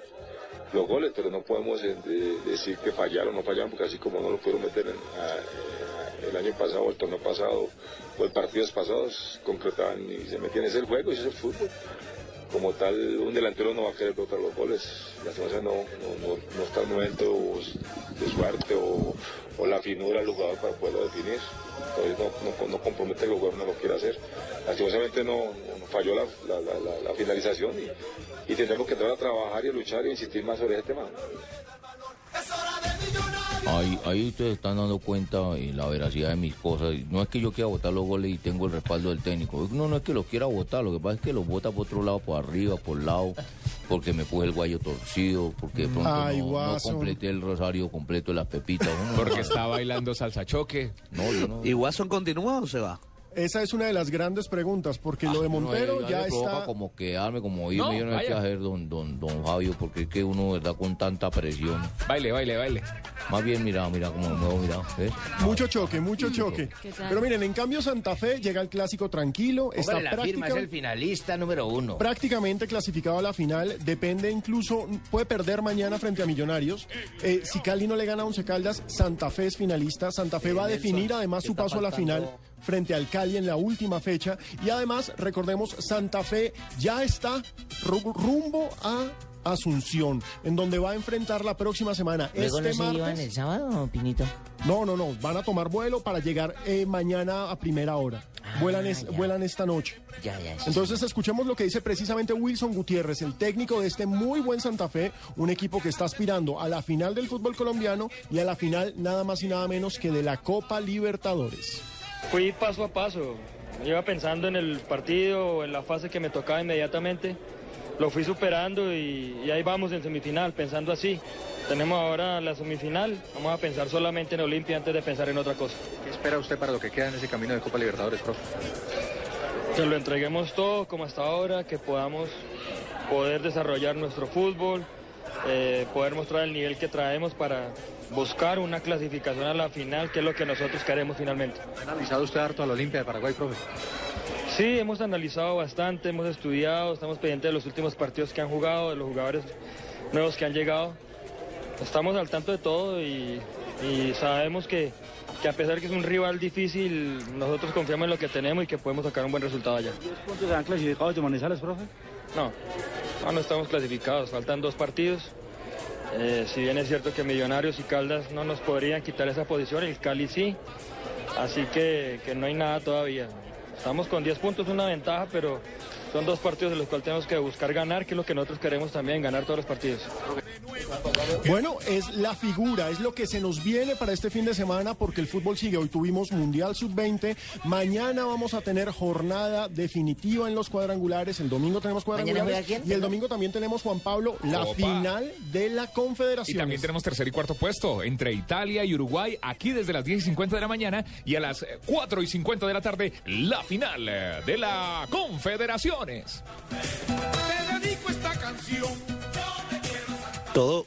los goles, pero no podemos eh, de- decir que fallaron o no fallaron, porque así como no lo pudieron meter en- a- a- el año pasado, el torneo pasado, o el partidos pasados, concretaban y se metían. Es el juego, y ese es el fútbol. Como tal, un delantero no va a querer botar los goles. La no, no, no, está el momento de suerte o, la finura del jugador para poderlo definir. Entonces no, no, compromete que el jugador no lo quiere hacer. Lastimosamente no, falló la finalización y, y tendremos que entrar a trabajar y a luchar y insistir más sobre ese tema. Ahí, ahí ustedes están dando cuenta de la veracidad de mis cosas. No es que yo quiera votar los goles y tengo el respaldo del técnico. No, no es que los quiera votar. Lo que pasa es que los vota por otro lado, por arriba, por lado, porque me puse el guayo torcido, porque de pronto Ay, no, no completé el rosario completo de las pepitas. Uno- Porque está bailando salsa choque. No, yo no. ¿Y Watson continúa o se va? Esa es una de las grandes preguntas, porque lo de Montero Ah, No, ya provoca está... como quedarme, como irme, No, yo no sé qué hacer, don, don, don Fabio, porque es que uno, ¿verdad? Con tanta presión. Baile, baile, baile. Más bien, mira, mira cómo me muevo, mira. ¿ves? Mucho choque, mucho choque. Pero miren, en cambio Santa Fe llega al clásico tranquilo, está la firma, es el finalista número uno. prácticamente clasificado a la final. Depende incluso, puede perder mañana frente a Millonarios. Eh, si Cali no le gana a Once Caldas, Santa Fe es finalista. Santa Fe va a definir además su está paso a la final frente al Cali en la última fecha. Y además, recordemos, Santa Fe ya está ru- rumbo a Asunción, en donde va a enfrentar la próxima semana. ¿Luego este no se iban martes. el sábado, Pinito? No, no, no. Van a tomar vuelo para llegar eh, mañana a primera hora. vuelan, es- ya. vuelan esta noche. Ya, ya. sí, Entonces escuchemos lo que dice precisamente Wilson Gutiérrez, el técnico de este muy buen Santa Fe, un equipo que está aspirando a la final del fútbol colombiano y a la final nada más y nada menos que de la Copa Libertadores. Fui paso a paso, iba pensando en el partido, en la fase que me tocaba inmediatamente, lo fui superando y, y ahí vamos en semifinal, pensando así. Tenemos ahora la semifinal, vamos a pensar solamente en Olimpia antes de pensar en otra cosa. ¿Qué espera usted para lo que queda en ese camino de Copa Libertadores, profe? Que lo entreguemos todo como hasta ahora, que podamos poder desarrollar nuestro fútbol, eh, poder mostrar el nivel que traemos para buscar una clasificación a la final, que es lo que nosotros queremos finalmente. ¿Ha analizado usted harto a la Olimpia de Paraguay, profe? Sí, hemos analizado bastante, hemos estudiado, estamos pendientes de los últimos partidos que han jugado, de los jugadores nuevos que han llegado. Estamos al tanto de todo y, y sabemos que, que a pesar que es un rival difícil, nosotros confiamos en lo que tenemos y que podemos sacar un buen resultado allá. ¿Cuántos han clasificado de Manizales, profe? No, no, no estamos clasificados, faltan dos partidos. Eh, si bien es cierto que Millonarios y Caldas no nos podrían quitar esa posición, el Cali sí, así que, que no hay nada todavía. Estamos con 10 puntos, una ventaja, pero son dos partidos en los cuales tenemos que buscar ganar, que es lo que nosotros queremos también, ganar todos los partidos. Bueno, es la figura, es lo que se nos viene para este fin de semana porque el fútbol sigue. Hoy tuvimos Mundial Sub-20, mañana vamos a tener jornada definitiva en los cuadrangulares, el domingo tenemos ¿Mañana cuadrangulares y el domingo también tenemos, Juan Pablo, la Opa. final de la Y Confederación. también tenemos tercer y cuarto puesto entre Italia y Uruguay, aquí desde las 10 y 50 de la mañana y a las eh, 4 y 50 de la tarde, la final de la Te dedico esta canción. Todo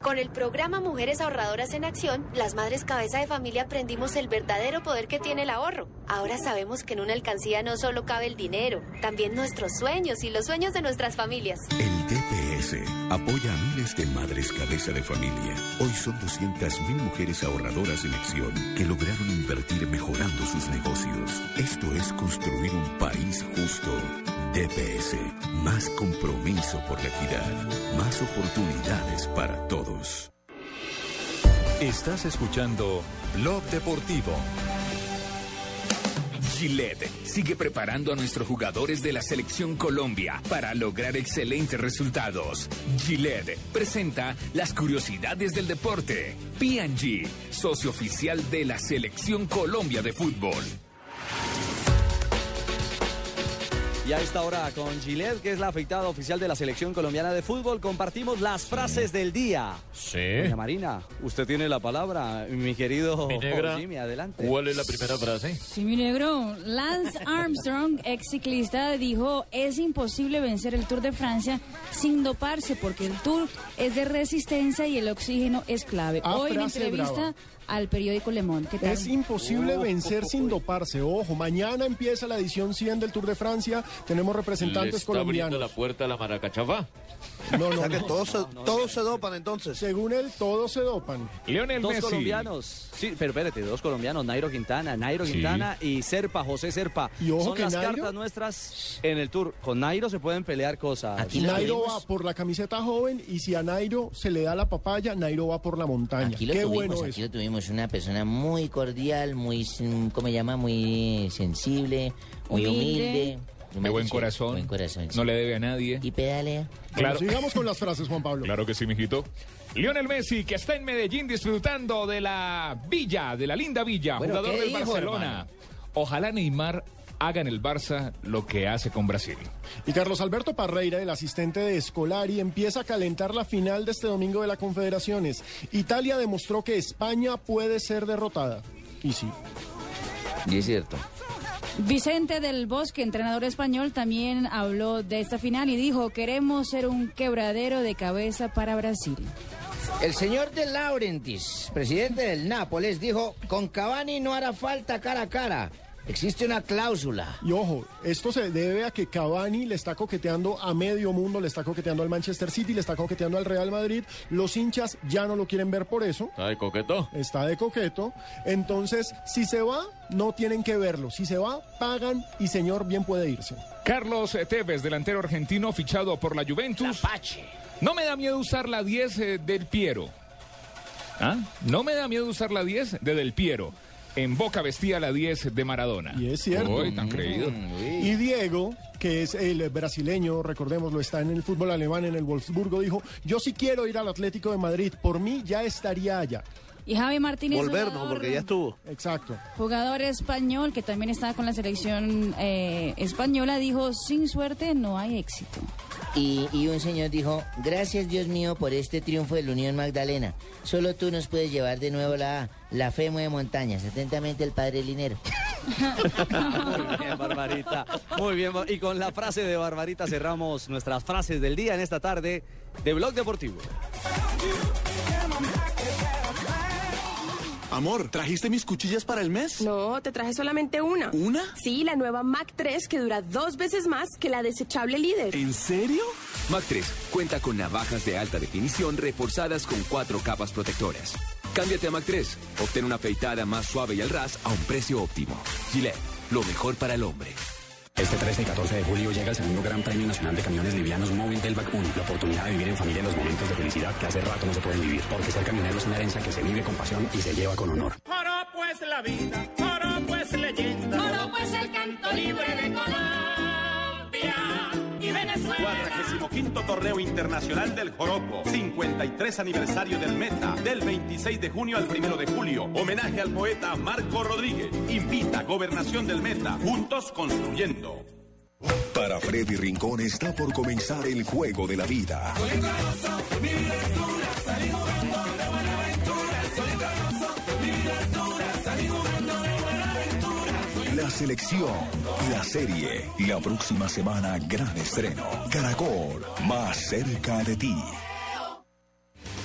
Con el programa Mujeres Ahorradoras en Acción, las madres cabeza de familia aprendimos el verdadero poder que tiene el ahorro. Ahora sabemos que en una alcancía no solo cabe el dinero, también nuestros sueños y los sueños de nuestras familias. El DPS apoya a miles de madres cabeza de familia. Hoy son 200.000 mujeres ahorradoras en acción que lograron invertir mejorando sus negocios. Esto es construir un país justo. DPS, más compromiso por la equidad, más oportunidades para todos. Estás escuchando Blog Deportivo. Gillette sigue preparando a nuestros jugadores de la selección Colombia para lograr excelentes resultados. Gillette presenta las curiosidades del deporte. PG, socio oficial de la selección Colombia de fútbol. Y a esta hora con Gillette, que es la afeitada oficial de la selección colombiana de fútbol, compartimos las frases del día. Sí. Doña Marina, usted tiene la palabra, mi querido Mi negra, Jimmy, adelante. ¿Cuál es la primera frase? Sí, mi negro. Lance Armstrong, ex ciclista, dijo, es imposible vencer el Tour de Francia sin doparse porque el Tour es de resistencia y el oxígeno es clave. Ah, Hoy en entrevista brava. Al periódico Le Monde. ¿Qué tal? Es imposible Oh, vencer sin doparse. Ojo, mañana empieza la edición 100 del Tour de Francia. Tenemos representantes ¿Le está abriendo colombianos. la puerta a la maracachafa? No, no, O sea que no. todos se, todos se dopan entonces. Según él, todos se dopan. Lionel dos Messi. colombianos, sí, pero espérate, dos colombianos, Nairo Quintana, Nairo Sí. Quintana y Serpa, José Serpa. Y ojo Son que las Nairo- cartas nuestras en el Tour. Con Nairo se pueden pelear cosas. Aquí Nairo va por la camiseta joven y si a Nairo se le da la papaya, Nairo va por la montaña. Aquí lo Qué tuvimos, bueno aquí lo tuvimos vemos, una persona muy cordial, muy, ¿cómo se llama? Muy sensible, muy Humilde. humilde. De buen corazón. Buen corazón, sí. No le debe a nadie. Y pedalea. Claro. sigamos con las frases, Juan Pablo. Claro que sí, mijito. Lionel Messi, que está en Medellín disfrutando de la villa, de la linda villa, Bueno, jugador ¿qué del dijo, Barcelona. hermano? Ojalá Neymar haga en el Barça lo que hace con Brasil. Y Carlos Alberto Parreira, el asistente de Escolari, empieza a calentar la final de este domingo de la Confederaciones. Italia demostró que España puede ser derrotada. Y sí. Y es cierto. Vicente del Bosque, entrenador español, también habló de esta final y dijo, queremos ser un quebradero de cabeza para Brasil. El señor de Laurentiis, presidente del Nápoles, dijo, con Cavani no hará falta cara a cara. Existe una cláusula. Y ojo, esto se debe a que Cavani le está coqueteando a medio mundo, le está coqueteando al Manchester City, le está coqueteando al Real Madrid. Los hinchas ya no lo quieren ver por eso. ¿Está de coqueto? Está de coqueto. Entonces, si se va, no tienen que verlo. Si se va, pagan y señor bien puede irse. Carlos Tevez, delantero argentino fichado por la Juventus. No me da miedo usar la 10 eh, del Piero. ¿Ah? No me da miedo usar la 10 de Del Piero. En Boca vestía la 10 de Maradona. Y es cierto. Uy, tan creído. Y Diego, que es el brasileño, recordémoslo, está en el fútbol alemán, en el Wolfsburgo, dijo, yo sí quiero ir al Atlético de Madrid, por mí ya estaría allá. Y Javi Martínez, Volver, no, porque ya estuvo. Exacto. Jugador español que también estaba con la selección eh, española dijo, sin suerte no hay éxito. Y, y un señor dijo, gracias Dios mío por este triunfo de la Unión Magdalena. Solo tú nos puedes llevar de nuevo la A. La fe mueve montañas. Atentamente el padre Linero. Muy bien, Barbarita. Muy bien. Y con la frase de Barbarita cerramos nuestras frases del día en esta tarde de Blog Deportivo. Amor, ¿trajiste mis cuchillas para el mes? No, te traje solamente una. ¿Una? Sí, la nueva Mac 3 que dura dos veces más que la desechable líder. ¿En serio? Mac 3 cuenta con navajas de alta definición reforzadas con cuatro capas protectoras. Cámbiate a Mac 3. Obtén una afeitada más suave y al ras a un precio óptimo. Gillette, lo mejor para el hombre. Este 13 y 14 de julio llega el segundo Gran Premio Nacional de Camiones Livianos Móvil del BAC 1. La oportunidad de vivir en familia los momentos de felicidad que hace rato no se pueden vivir. Porque ser camionero es una herencia que se vive con pasión y se lleva con honor. Joropo es la vida, joropo es leyenda. Joropo es el canto libre de Colombia Torneo Internacional del Joropo. 53 aniversario del Meta. Del 26 de junio al 1 de julio. Homenaje al poeta Marco Rodríguez. Invita Gobernación del Meta. Juntos construyendo. Para Freddy Rincón está por comenzar el juego de la vida. Selección, la serie, la próxima semana gran estreno. Caracol, más cerca de ti.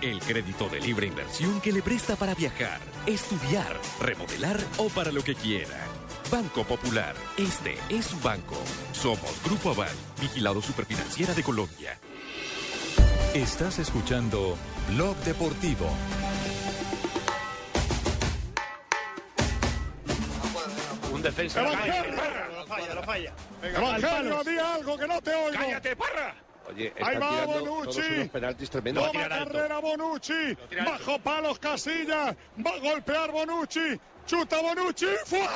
El crédito de libre inversión que le presta para viajar, estudiar, remodelar o para lo que quiera. Banco Popular, este es su banco. Somos Grupo Aval, vigilado superfinanciera de Colombia. Estás escuchando Blog Deportivo. Un defensa. Lo falla, lo falla. Evangelio, di algo que no te oigo. ¡Cállate, parra! Oye, Ahí va Bonucci. penaltis tremendos. Toma carrera Bonucci. Bajo palos Casillas. Va a golpear Bonucci. Chuta Bonucci. ¡Fuera!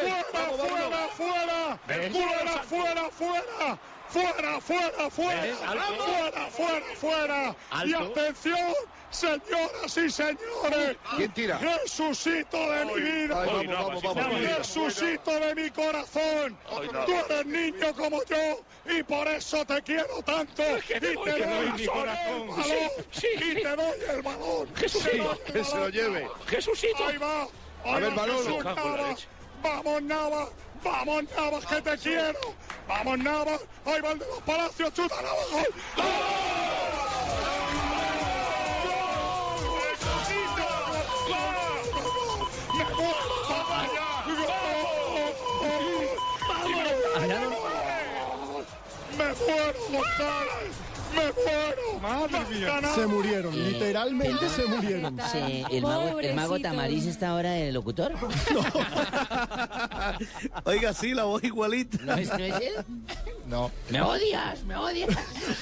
¡Fuera, fuera, fuera! ¡Fuera, fuera, fuera! ¡Fuera, fuera, fuera! ¡Fuera, fuera, fuera! Y atención, señoras y señores. ¿Quién tira? Jesucito de mi vida. Ay, vamos, vamos, vamos. Jesucito de mi corazón. Tú eres niño como yo y por eso te quiero tanto. Y te doy, el corazón. balón. Y te doy el balón. Jesucito, que se lo balón. lleve. Jesucito. Ahí va. A Ahí ver, leche. Vamos, Nava. Vamos Navas, que te quiero. Vamos Navas, ahí va el de los Palacios, chuta Navas. ¡Gol! ¡Me muero, González! Me muero. Madre mía. Se murieron, literalmente se murieron. Sí, el, mago, el. Tamariz está ahora de locutor. Oiga, sí, la voz igualita. ¿No es, no es él? No. Me odias, me odias.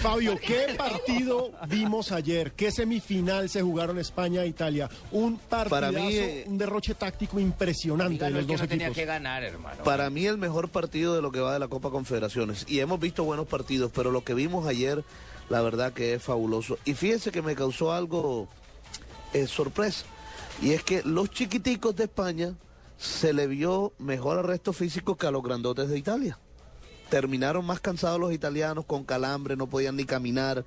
Fabio, ¿qué partido vimos ayer? ¿Qué semifinal se jugaron España e Italia? Un partidazo, Para mí, eh, un derroche táctico impresionante de Dígalo, los que dos no tenía equipos. que ganar, hermano. Para mí el mejor partido de lo que va de la Copa Confederaciones. Y hemos visto buenos partidos, pero lo que vimos ayer, la verdad que es fabuloso. Y fíjense que me causó algo eh, sorpresa. Y es que los chiquiticos de España se le vio mejor arresto físico que a los grandotes de Italia. Terminaron más cansados los italianos, con calambre, no podían ni caminar.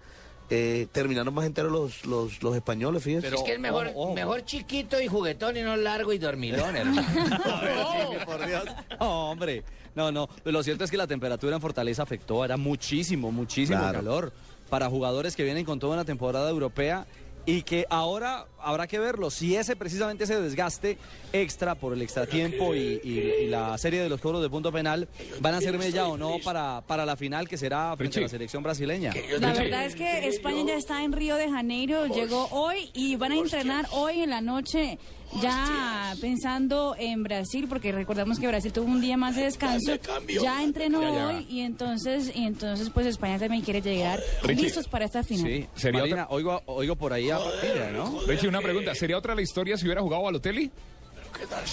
Eh, terminaron más enteros los, los, los españoles, fíjense. es que es mejor, mejor chiquito y juguetón y no largo y dormilón, hermano. por Dios. No, hombre. No, no. Pero lo cierto es que la temperatura en Fortaleza afectó. Era muchísimo, muchísimo Claro. calor para jugadores que vienen con toda una temporada europea y que ahora habrá que verlo. Si ese precisamente ese desgaste extra por el extratiempo y, y, y la serie de los cobros de punto penal van a ser mella o no para, para la final que será frente a la selección brasileña. La verdad es que España ya está en Río de Janeiro, llegó hoy y van a entrenar hoy en la noche ya pensando en Brasil, porque recordamos que Brasil tuvo un día más de descanso, ya entrenó Ya, ya. hoy y entonces y entonces pues España también quiere llegar Richie. listos para esta final. Sí, Sería Marina, oigo, oigo por ahí a Papilla, ¿no? Richie, una pregunta. ¿Sería otra la historia si hubiera jugado Balotelli?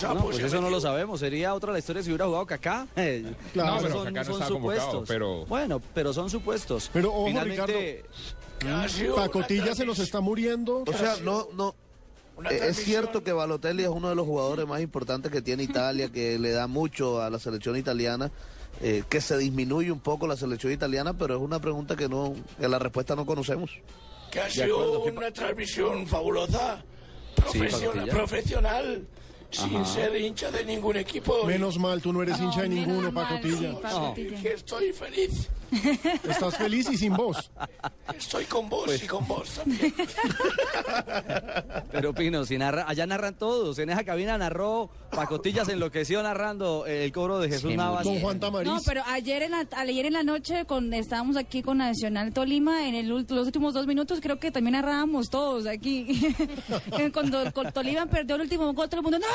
No, pues eso no lo sabemos. Sería otra la historia si hubiera jugado Kaká. Eh, Claro. No, pero son, Kaká no son supuestos. pero- Bueno, pero son supuestos. Pero ojo, Finalmente, Pacotilla se nos está muriendo. O sea, no, no. Eh, Es cierto que Balotelli es uno de los jugadores más importantes que tiene Italia, que le da mucho a la selección italiana, eh, que se disminuye un poco la selección italiana, pero es una pregunta que no, que la respuesta no conocemos. que ha De sido acuerdo, ¿qué una transmisión fabulosa, Sí, profesional, sin Ajá. ser hincha de ningún equipo. Menos mal, tú no eres hincha de ninguno, Pacotilla. Y que estoy feliz. Estás feliz y sin voz. Estoy con vos Pues y con vos también. pero Pino, si narra, allá narran todos. En esa cabina narró Pacotilla se enloqueció narrando el cobro de Jesús Navas. No, pero ayer en la, ayer en la noche con, estábamos aquí con Nacional Tolima, en el, ult- los últimos dos minutos creo que también narrábamos todos aquí. Cuando con Tolima perdió el último gol, todo el mundo ¡No!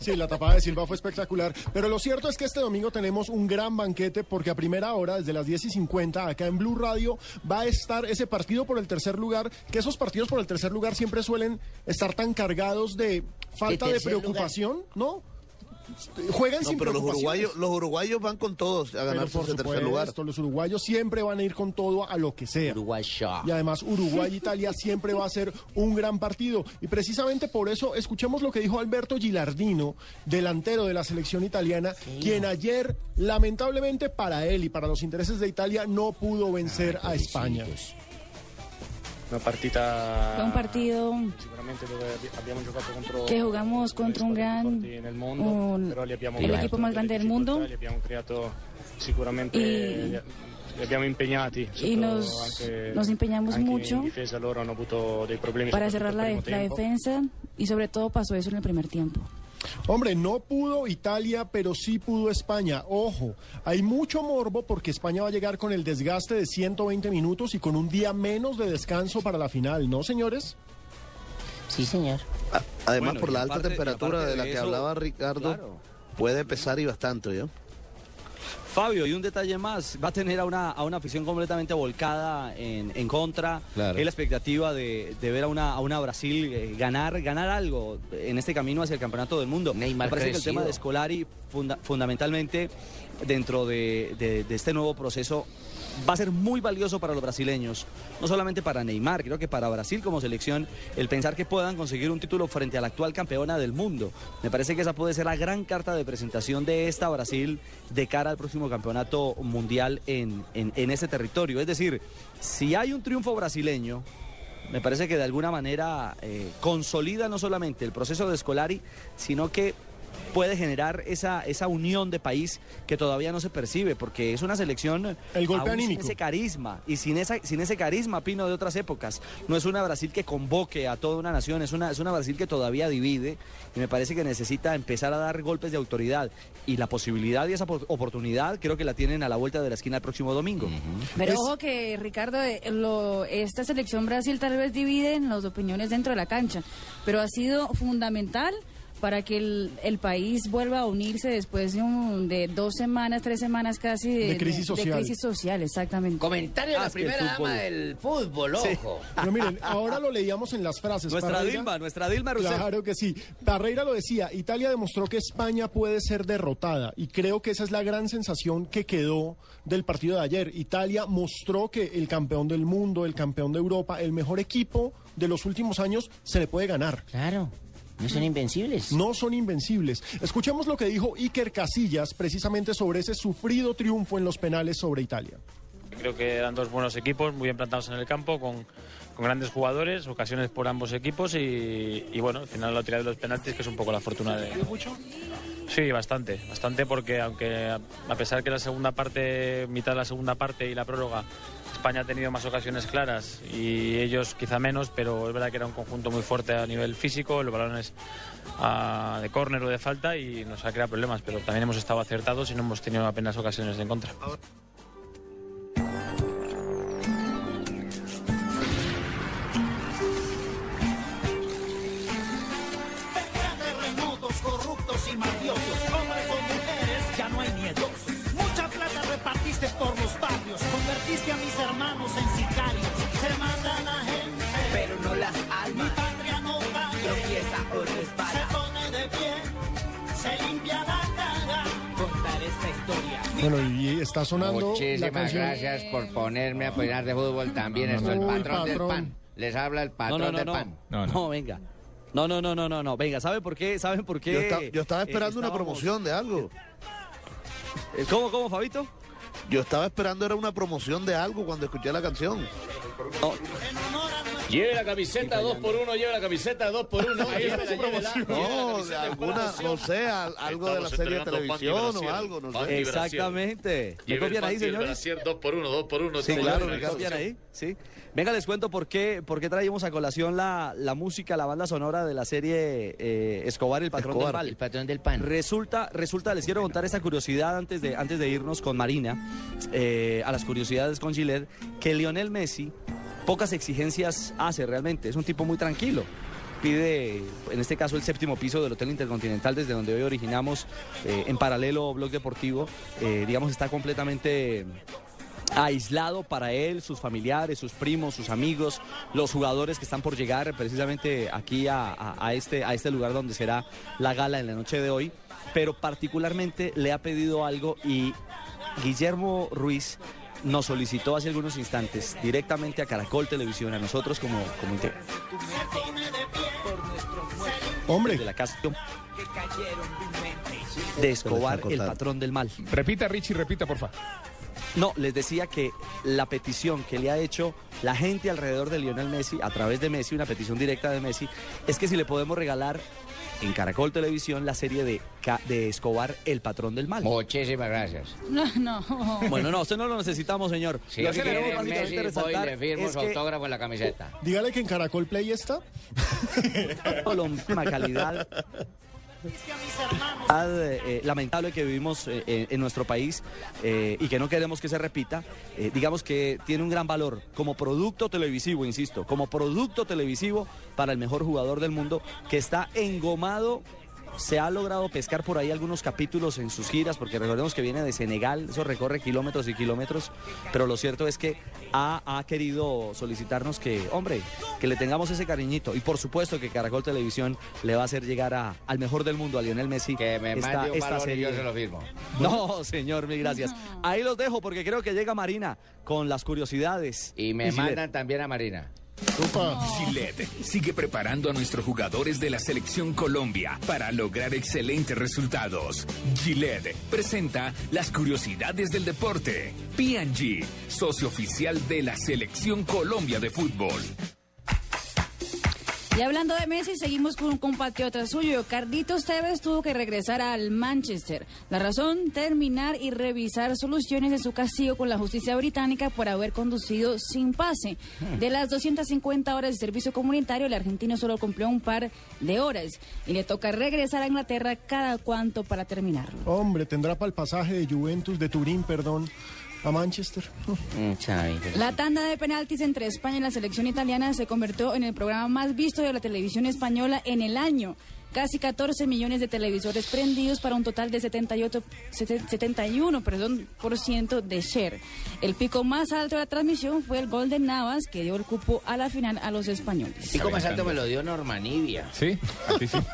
Sí, la tapada de Silva fue espectacular. Pero lo cierto es que este domingo tenemos un gran banquete porque a primera hora, desde las 10 y 50, acá en Blue Radio, va a estar ese partido por el tercer lugar, que esos partidos por el tercer lugar siempre suelen estar tan cargados de falta de, lugar? preocupación, ¿no? Juegan No, sin pero los uruguayos, los uruguayos van con todos a ganarse por ese tercer lugar. Los uruguayos siempre van a ir con todo a lo que sea. Y además Uruguay-Italia siempre va a ser un gran partido. Y precisamente por eso escuchemos lo que dijo Alberto Gilardino, delantero de la selección italiana, quien ayer, lamentablemente para él y para los intereses de Italia, no pudo vencer a España. Una partita Fue un partido que jugamos contra un gran un- el equipo más grande del mundo Y- y nos, nos mucho para cerrar la, la defensa y sobre todo pasó eso en el primer tiempo. Hombre, no pudo Italia, pero sí pudo España. Ojo, hay mucho morbo porque España va a llegar con el desgaste de 120 minutos y con un día menos de descanso para la final, ¿no, señores? Sí, señor. Además, Bueno, por la alta temperatura de la de que eso, hablaba Ricardo, claro. puede pesar y bastante, ¿yo? Fabio, y un detalle más, va a tener a una, a una afición completamente volcada en, en contra. Claro. Es la expectativa de, de ver a una, a una Brasil eh, ganar, ganar algo en este camino hacia el campeonato del mundo. Neymar Me parece que el tema de Scolari, funda- fundamentalmente dentro de, este nuevo proceso, va a ser muy valioso para los brasileños. No solamente para Neymar, creo que para Brasil como selección, el pensar que puedan conseguir un título frente a la actual campeona del mundo. Me parece que esa puede ser la gran carta de presentación de esta Brasil de cara al próximo campeonato mundial en, en, en ese territorio. Es decir, si hay un triunfo brasileño, me parece que de alguna manera eh, consolida no solamente el proceso de Scolari, sino que puede generar esa, esa unión de país que todavía no se percibe, porque es una selección El golpe aún sin ese carisma y sin, esa, sin ese carisma, Pino, de otras épocas. No es una Brasil que convoque a toda una nación, es una, es una Brasil que todavía divide y me parece que necesita empezar a dar golpes de autoridad. Y la posibilidad y esa por- oportunidad creo que la tienen a la vuelta de la esquina el próximo domingo. Pero ojo que, Ricardo, eh, lo- esta selección Brasil tal vez divide en las opiniones dentro de la cancha, pero ha sido fundamental para que el, el país vuelva a unirse después de, un- de dos semanas, tres semanas casi de, De crisis social. crisis social, exactamente. Comentario de Ah, la el primera dama del fútbol, Sí. ojo. Pero miren, ahora lo leíamos en las frases. Nuestra Parreira- Dilma, nuestra Dilma Rousseff. Claro que sí. Parreira lo decía, Italia demostró que España puede ser derrotada y creo que esa es la gran sensación que quedó del partido de ayer. Italia mostró que el campeón del mundo, el campeón de Europa, el mejor equipo de los últimos años se le puede ganar. Claro, no son invencibles. No son invencibles. Escuchemos lo que dijo Iker Casillas precisamente sobre ese sufrido triunfo en los penales sobre Italia. Creo que eran dos buenos equipos, muy bien plantados en el campo, con, con grandes jugadores, ocasiones por ambos equipos y, y bueno, al final la tirada de los penaltis, que es un poco la fortuna de... mucho? Sí, bastante, bastante porque aunque a a pesar que la segunda parte, mitad de la segunda parte y la prórroga, España ha tenido más ocasiones claras y ellos quizá menos, pero es verdad que era un conjunto muy fuerte a nivel físico, los balones ah, de córner o de falta y nos ha creado problemas, pero también hemos estado acertados y no hemos tenido apenas ocasiones de en contra. Convertiste a mis hermanos en sicarios. Se mata la gente, pero no las almas. Mi patria no cae, tropieza o resbala. Se pone de pie, se limpia la cara. Contar esta historia. Bueno, y está sonando la Muchísimas canción. gracias por ponerme a opinar de fútbol también. Esto el Uy, patrón, del patrón. pan. Les habla el No, patrón no, no, del no. pan. No, venga. No, no, no, no, no, no. Venga, ¿saben por qué? ¿Saben por qué? Yo, esta- yo estaba eh, esperando una estábamos- promoción de algo. Eh, ¿Cómo, cómo, Fabito? Yo estaba esperando era una promoción de algo cuando escuché la canción. Lleve la camiseta 2 por 1 lleve la camiseta 2 por 1 Ahí está su promoción. No, de alguna, no sé, al- algo de la serie de televisión o algo, no sé. Exactamente. ¿Me copian ahí, señores? brasier 2 por 1 2 por 1 Sí, claro, ¿me copian ahí? Sí. Venga, les cuento por qué, por qué traímos a colación la, la música, la banda sonora de la serie eh, Escobar, el patrón Escobar, del mal. el patrón del pan. Resulta, resulta, les quiero contar esta curiosidad antes de, antes de irnos con Marina, eh, a las curiosidades con Gillette, que Lionel Messi pocas exigencias hace realmente, es un tipo muy tranquilo. Pide, en este caso, el séptimo piso del Hotel Intercontinental, desde donde hoy originamos, eh, en paralelo Blog Deportivo, eh, digamos, está completamente aislado para él, sus familiares, sus primos, sus amigos, los jugadores que están por llegar precisamente aquí a, a- a este, a este lugar donde será la gala en la noche de hoy, pero particularmente le ha pedido algo y Guillermo Ruiz nos solicitó hace algunos instantes directamente a Caracol Televisión, a nosotros como, como Hombre. de la casa de Escobar, el patrón del mal. Repita, Richie, repita, por favor. No, les decía que la petición que le ha hecho la gente alrededor de Lionel Messi, a través de Messi, una petición directa de Messi, es que si le podemos regalar en Caracol Televisión la serie de, de Escobar, El Patrón del Mal. Muchísimas gracias. No, no. Bueno, no, usted no lo necesitamos, señor. Si Lo que queremos Messi, voy le firmo es su que autógrafo en la camiseta. Dígale que en Caracol Play está. Colombia, calidad. Ah, eh, lamentable que vivimos eh, eh, en nuestro país eh, y que no queremos que se repita, eh, digamos que tiene un gran valor como producto televisivo, insisto, como producto televisivo para el mejor jugador del mundo que está engomado. Se ha logrado pescar por ahí algunos capítulos en sus giras, porque recordemos que viene de Senegal, eso recorre kilómetros y kilómetros, pero lo cierto es que ha, ha querido solicitarnos que, hombre, que le tengamos ese cariñito. Y por supuesto que Caracol Televisión le va a hacer llegar a- al mejor del mundo, a Lionel Messi, Que me esta, mande un esta balón y serie. yo se lo firmo. No, señor, mil gracias. Ahí los dejo porque creo que llega Marina con las curiosidades. Y me si le- mandan también a Marina. Gillette sigue preparando a nuestros jugadores de la selección Colombia para lograr excelentes resultados. Gillette presenta las curiosidades del deporte. P&G, socio oficial de la selección Colombia de fútbol. Y hablando de Messi, seguimos con un compatriota suyo. Carlitos Tevez tuvo que regresar al Manchester. La razón, terminar y revisar soluciones de su castigo con la justicia británica por haber conducido sin pase. De las 250 horas de servicio comunitario, el argentino solo cumplió un par de horas y le toca regresar a Inglaterra cada cuanto para terminarlo. Hombre, tendrá para el pasaje de Juventus, de Turín, perdón, a Manchester. La tanda de penaltis entre España y la selección italiana se convirtió en el programa más visto de la televisión española en el año. Casi 14 millones de televisores prendidos para un total de 78, sete- 71 perdón, por ciento de share. El pico más alto de la transmisión fue el gol de Navas, que dio el cupo a la final a los españoles. Pico más alto me lo dio Normanivia. Sí, sí, sí.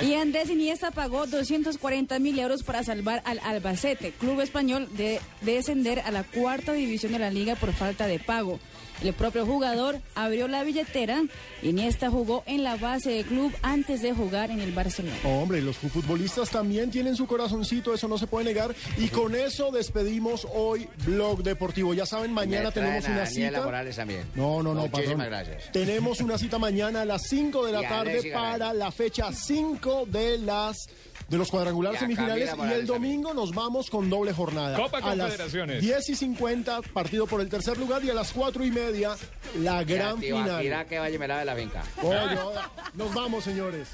Y Andrés Iniesta pagó 240 mil euros para salvar al Albacete, club español, de descender a la cuarta división de la liga por falta de pago. El propio jugador abrió la billetera. Iniesta jugó en la base del club antes de jugar en el Barcelona. Hombre, los futbolistas también tienen su corazoncito, eso no se puede negar. Y con eso despedimos hoy Blog Deportivo. Ya saben, mañana tenemos una Daniela cita. Morales también. No, no, no, Muchísimas perdón. gracias. Tenemos una cita mañana a las 5 de Y la tarde para la fecha 5 de las de los cuadrangulares semifinales y el domingo nos vamos con doble jornada. Copa a las Confederaciones. 10 y 50 partido por el tercer lugar y a las 4 y media la gran Mira final. que vaya me la de la finca. Nos vamos, señores.